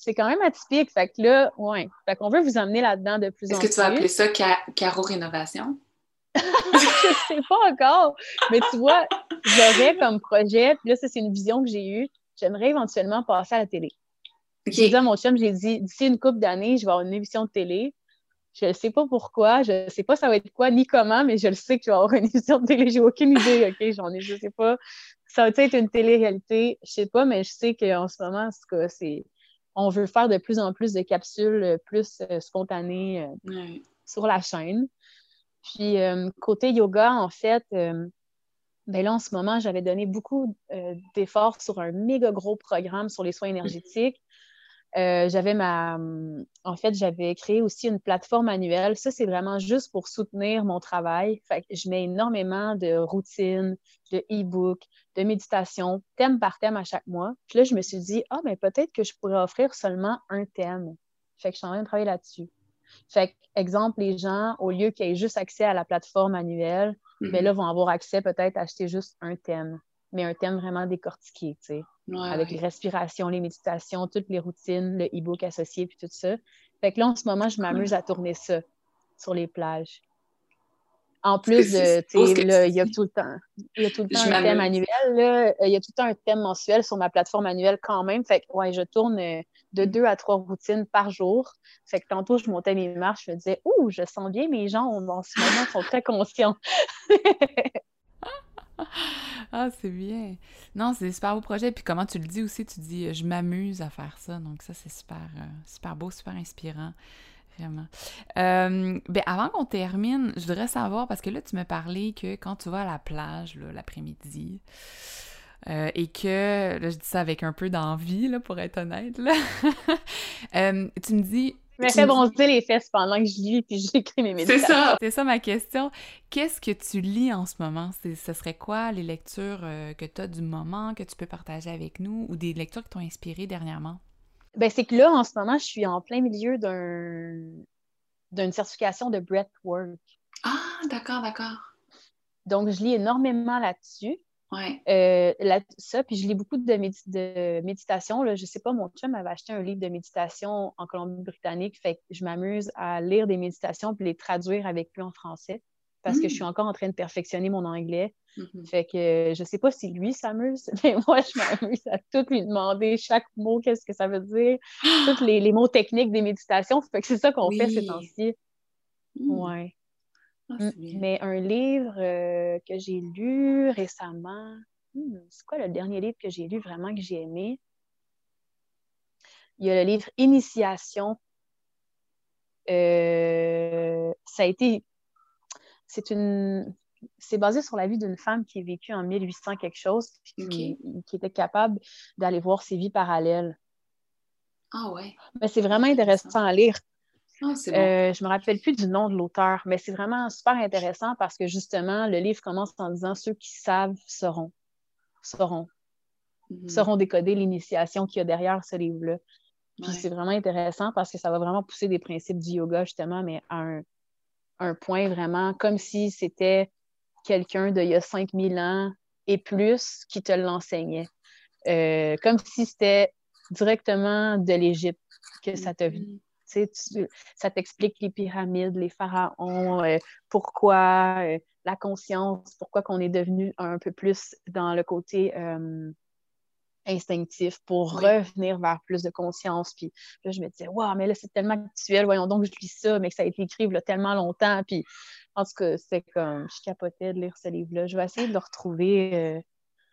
c'est quand même atypique. Fait que là, ouais. Fait qu'on veut vous emmener là-dedans de plus en plus. Est-ce que tu vas appeler ça Caro Rénovation? je sais pas encore. Mais tu vois, j'aurais comme projet, puis là, ça, c'est une vision que j'ai eue. J'aimerais éventuellement passer à la télé. J'ai dit à mon chum, j'ai dit, d'ici une couple d'années, je vais avoir une émission de télé. Je ne sais pas pourquoi, je ne sais pas ça va être quoi ni comment, mais je le sais que je vais avoir une émission de télé. J'ai aucune idée, OK? J'en ai, je sais pas. Ça va être une télé-réalité? Je sais pas, mais je sais qu'en ce moment, c'est on veut faire de plus en plus de capsules euh, plus euh, spontanées euh, sur la chaîne. Puis, côté yoga, en fait, ben là, en ce moment, j'avais donné beaucoup d'efforts sur un méga gros programme sur les soins énergétiques. Euh, j'avais ma. En fait, j'avais créé aussi une plateforme annuelle. Ça, c'est vraiment juste pour soutenir mon travail. Fait je mets énormément de routines, de e-books, de méditation, thème par thème à chaque mois. Puis là, je me suis dit, ah, mais peut-être que je pourrais offrir seulement un thème. Fait que je suis en train de travailler là-dessus. Fait exemple, les gens, au lieu qu'ils aient juste accès à la plateforme annuelle, mais ben là, vont avoir accès peut-être à acheter juste un thème, mais un thème vraiment décortiqué, tu sais avec les respirations, les méditations, toutes les routines, le e-book associé, puis tout ça. Fait que là, en ce moment, je m'amuse à tourner ça sur les plages. En plus de, tu sais, il y a tout le temps, il y a tout le temps un thème annuel, là, il y a tout le temps un thème mensuel sur ma plateforme annuelle quand même. Fait que, ouais, je tourne euh, de deux à trois routines par jour. Fait que tantôt, je montais mes marches, je me disais, ouh, je sens bien mes gens en ce moment sont très conscients. ah, c'est bien. Non, c'est super beau projet. Puis comment tu le dis aussi, tu dis je m'amuse à faire ça. Donc ça, c'est super, euh, super beau, super inspirant. Vraiment. Euh, ben avant qu'on termine, je voudrais savoir, parce que là, tu me parlais que quand tu vas à la plage l'après-midi, euh, et que, là, je dis ça avec un peu d'envie, pour être honnête, là. tu me dis, me fait bronzer les fesses pendant que je lis puis j'écris mes méditations. C'est ça. C'est ça ma question. Qu'est-ce que tu lis en ce moment? Ce serait quoi les lectures euh, que tu as du moment, que tu peux partager avec nous ou des lectures qui t'ont inspiré dernièrement? Ben, c'est que là, en ce moment, je suis en plein milieu d'un d'une certification de breathwork. Ah, d'accord, d'accord. Donc, je lis énormément là-dessus. Ouais. Euh, là, ça, puis je lis beaucoup de, de méditation. Là. Je sais pas, mon chum m'avait acheté un livre de méditation en Colombie-Britannique. Fait que je m'amuse à lire des méditations puis les traduire avec lui en français parce que je suis Mm. encore en train de perfectionner mon anglais. Mhm. Fait que je sais pas si lui s'amuse, mais moi, je m'amuse à tout lui demander chaque mot, qu'est-ce que ça veut dire, tous les, les mots techniques des méditations. Fait que c'est ça qu'on fait ces temps-ci. Mm. Ouais. Ah. Mais un livre euh, que j'ai lu récemment, hmm, c'est quoi le dernier livre que j'ai lu vraiment que j'ai aimé? Il y a le livre Initiation. Euh, ça a été. C'est une. C'est basé sur la vie d'une femme qui a vécu en 1800 quelque chose, puis qui, qui était capable d'aller voir ses vies parallèles. Ah ouais. Mais c'est vraiment intéressant à lire. C'est bon. Euh, je me rappelle plus du nom de l'auteur, mais c'est vraiment super intéressant parce que justement, le livre commence en disant ceux qui savent sauront, sauront, Mhm. sauront décoder l'initiation qu'il y a derrière ce livre-là. Puis Ouais. c'est vraiment intéressant parce que ça va vraiment pousser des principes du yoga, justement, mais à un, un point vraiment comme si c'était quelqu'un d'il y a 5000 ans et plus qui te l'enseignait. Euh, comme si c'était directement de l'Égypte que ça te Mhm. Tu ça t'explique les pyramides, les pharaons, euh, pourquoi euh, la conscience, pourquoi qu'on est devenu un peu plus dans le côté euh, instinctif pour Oui. revenir vers plus de conscience. Puis là, je me disais, waouh, mais là, c'est tellement actuel, voyons donc, je lis ça, mais que ça a été écrit il y a tellement longtemps. Puis en tout cas, c'était comme, je capotais de lire ce livre-là. Je vais essayer de le retrouver. euh,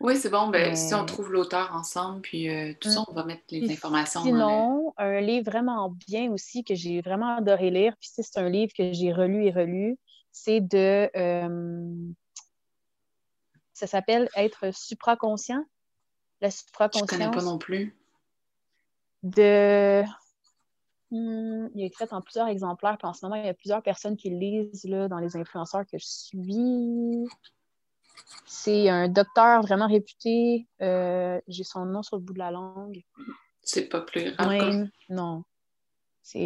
Oui, c'est bon. Ben, Si on trouve l'auteur ensemble, puis euh, tout Mm. ça, on va mettre les Puis informations dans Sinon, un livre vraiment bien aussi que j'ai vraiment adoré lire, puis c'est un livre que j'ai relu et relu, c'est de... euh, ça s'appelle Être supraconscient. La le... Je connais pas supraconscience non plus. de... Hmm, il est fait en plusieurs exemplaires, puis en ce moment, il y a plusieurs personnes qui le lisent là, dans les influenceurs que je suis. C'est un docteur vraiment réputé. euh, j'ai son nom sur le bout de la langue. C'est pas plus grave. Non. C'est,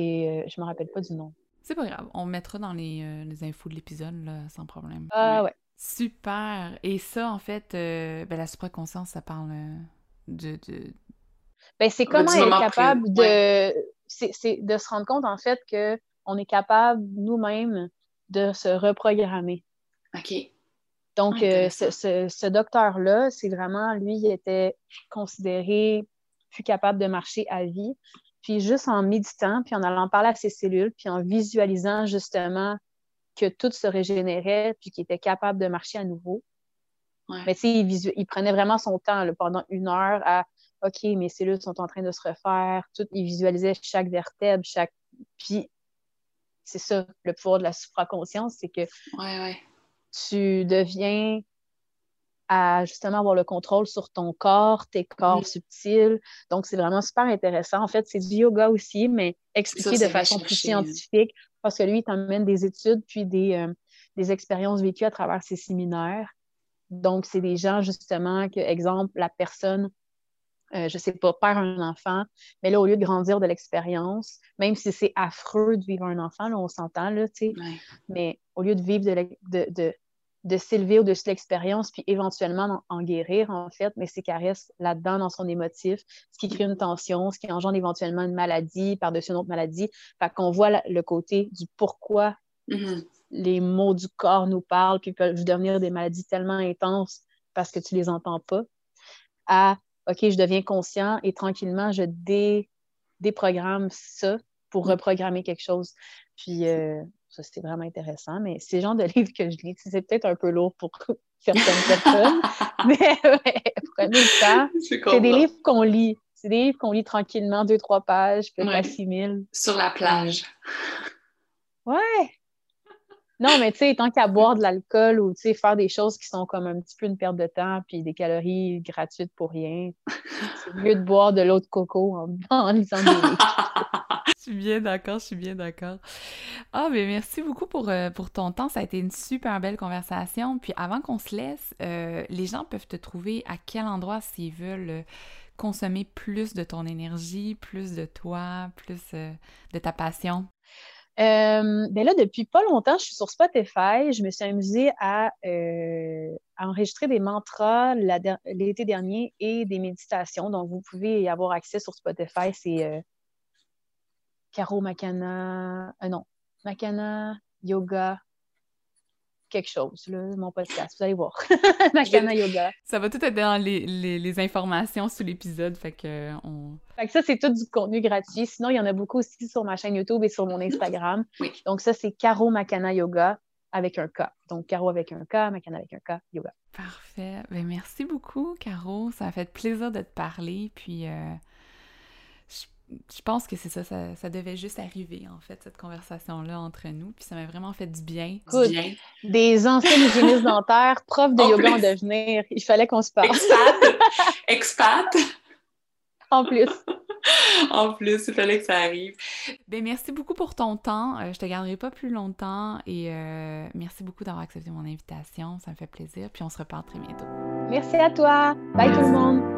euh, je me rappelle pas du nom. C'est pas grave, on mettra dans les, euh, les infos de l'épisode, sans problème. Ah ouais. Super! Et ça, en fait, euh, ben, la supraconscience, ça parle de, de... Ben, c'est Du comment être moment capable de, c'est, c'est de se rendre compte en fait que on est capable nous-mêmes de se reprogrammer. OK. Donc, euh, ce, ce, ce docteur-là, c'est vraiment, lui, il était considéré plus capable de marcher à vie. Puis juste en méditant, puis en allant parler à ses cellules, puis en visualisant justement que tout se régénérait, puis qu'il était capable de marcher à nouveau. Ouais. Mais tu sais, il, prenait vraiment son temps là, pendant une heure à OK, mes cellules sont en train de se refaire. Tout, il visualisait chaque vertèbre, chaque. Puis c'est ça, le pouvoir de la supraconscience, c'est que Ouais, ouais. Tu deviens à justement avoir le contrôle sur ton corps, tes corps subtils. Donc, c'est vraiment super intéressant. En fait, c'est du yoga aussi, mais expliqué ça, de façon plus scientifique parce que lui, il t'emmène des études puis des, euh, des expériences vécues à travers ses séminaires. Donc, c'est des gens, justement, que, exemple, la personne, euh, je sais pas, perd un enfant, mais là, au lieu de grandir de l'expérience, même si c'est affreux de vivre un enfant, là, on s'entend, là, tu sais, Ouais. mais au lieu de vivre de, de, de s'élever au-dessus de l'expérience, puis éventuellement en, en guérir, en fait, mais c'est qu'elle reste là-dedans dans son émotif, ce qui crée une tension, ce qui engendre éventuellement une maladie par-dessus une autre maladie. Fait qu'on voit la- le côté du pourquoi Mhm. les mots du corps nous parlent, puis peuvent devenir des maladies tellement intenses parce que tu les entends pas, à OK, je deviens conscient et tranquillement, je dé, déprogramme ça pour Mm. reprogrammer quelque chose. Puis euh, ça, c'était vraiment intéressant, mais c'est le genre de livre que je lis. C'est peut-être un peu lourd pour certaines personnes, mais ouais, prenez le temps. C'est des livres qu'on lit. C'est des livres qu'on lit tranquillement, deux, trois pages, puis Ouais. Sur la plage. Ouais. Non, mais tu sais, tant qu'à boire de l'alcool ou faire des choses qui sont comme un petit peu une perte de temps puis des calories gratuites pour rien, c'est mieux de boire de l'eau de coco en, en lisant des livres. je suis bien d'accord, je suis bien d'accord. Ah, mais merci beaucoup pour, euh, pour ton temps. Ça a été une super belle conversation. Puis avant qu'on se laisse, euh, les gens peuvent te trouver à quel endroit s'ils veulent euh, consommer plus de ton énergie, plus de toi, plus de ta passion? Euh, ben là, depuis pas longtemps, je suis sur Spotify. Je me suis amusée à, enregistrer des mantras l'été dernier et des méditations. Donc, vous pouvez y avoir accès sur Spotify. C'est Caro Makana, euh, non, Makana Yoga quelque chose, là, mon podcast. Vous allez voir. Makana Yoga. Ça va tout être dans les, les, informations sous l'épisode. Fait que, on... fait que ça, c'est tout du contenu gratuit. Sinon, il y en a beaucoup aussi sur ma chaîne YouTube et sur mon Instagram. Oui. Donc, ça, c'est Caro Makana Yoga avec un K. Donc, Caro avec un K, Makana avec un K, Yoga. Parfait. Ben, merci beaucoup, Caro. Ça a fait plaisir de te parler. Puis, euh, je pense que c'est ça, ça, devait juste arriver, en fait, cette conversation-là entre nous. Puis ça m'a vraiment fait du bien. Du bien. Des anciennes hygiénistes dentaires, profs de yoga en devenir. Il fallait qu'on se parle. Expat! Expat! en plus. en plus, il fallait que ça arrive. Ben, merci beaucoup pour ton temps. Euh, je te garderai pas plus longtemps et euh, merci beaucoup d'avoir accepté mon invitation. Ça me fait plaisir. Puis on se reparle très bientôt. Merci à toi. Bye tout le monde.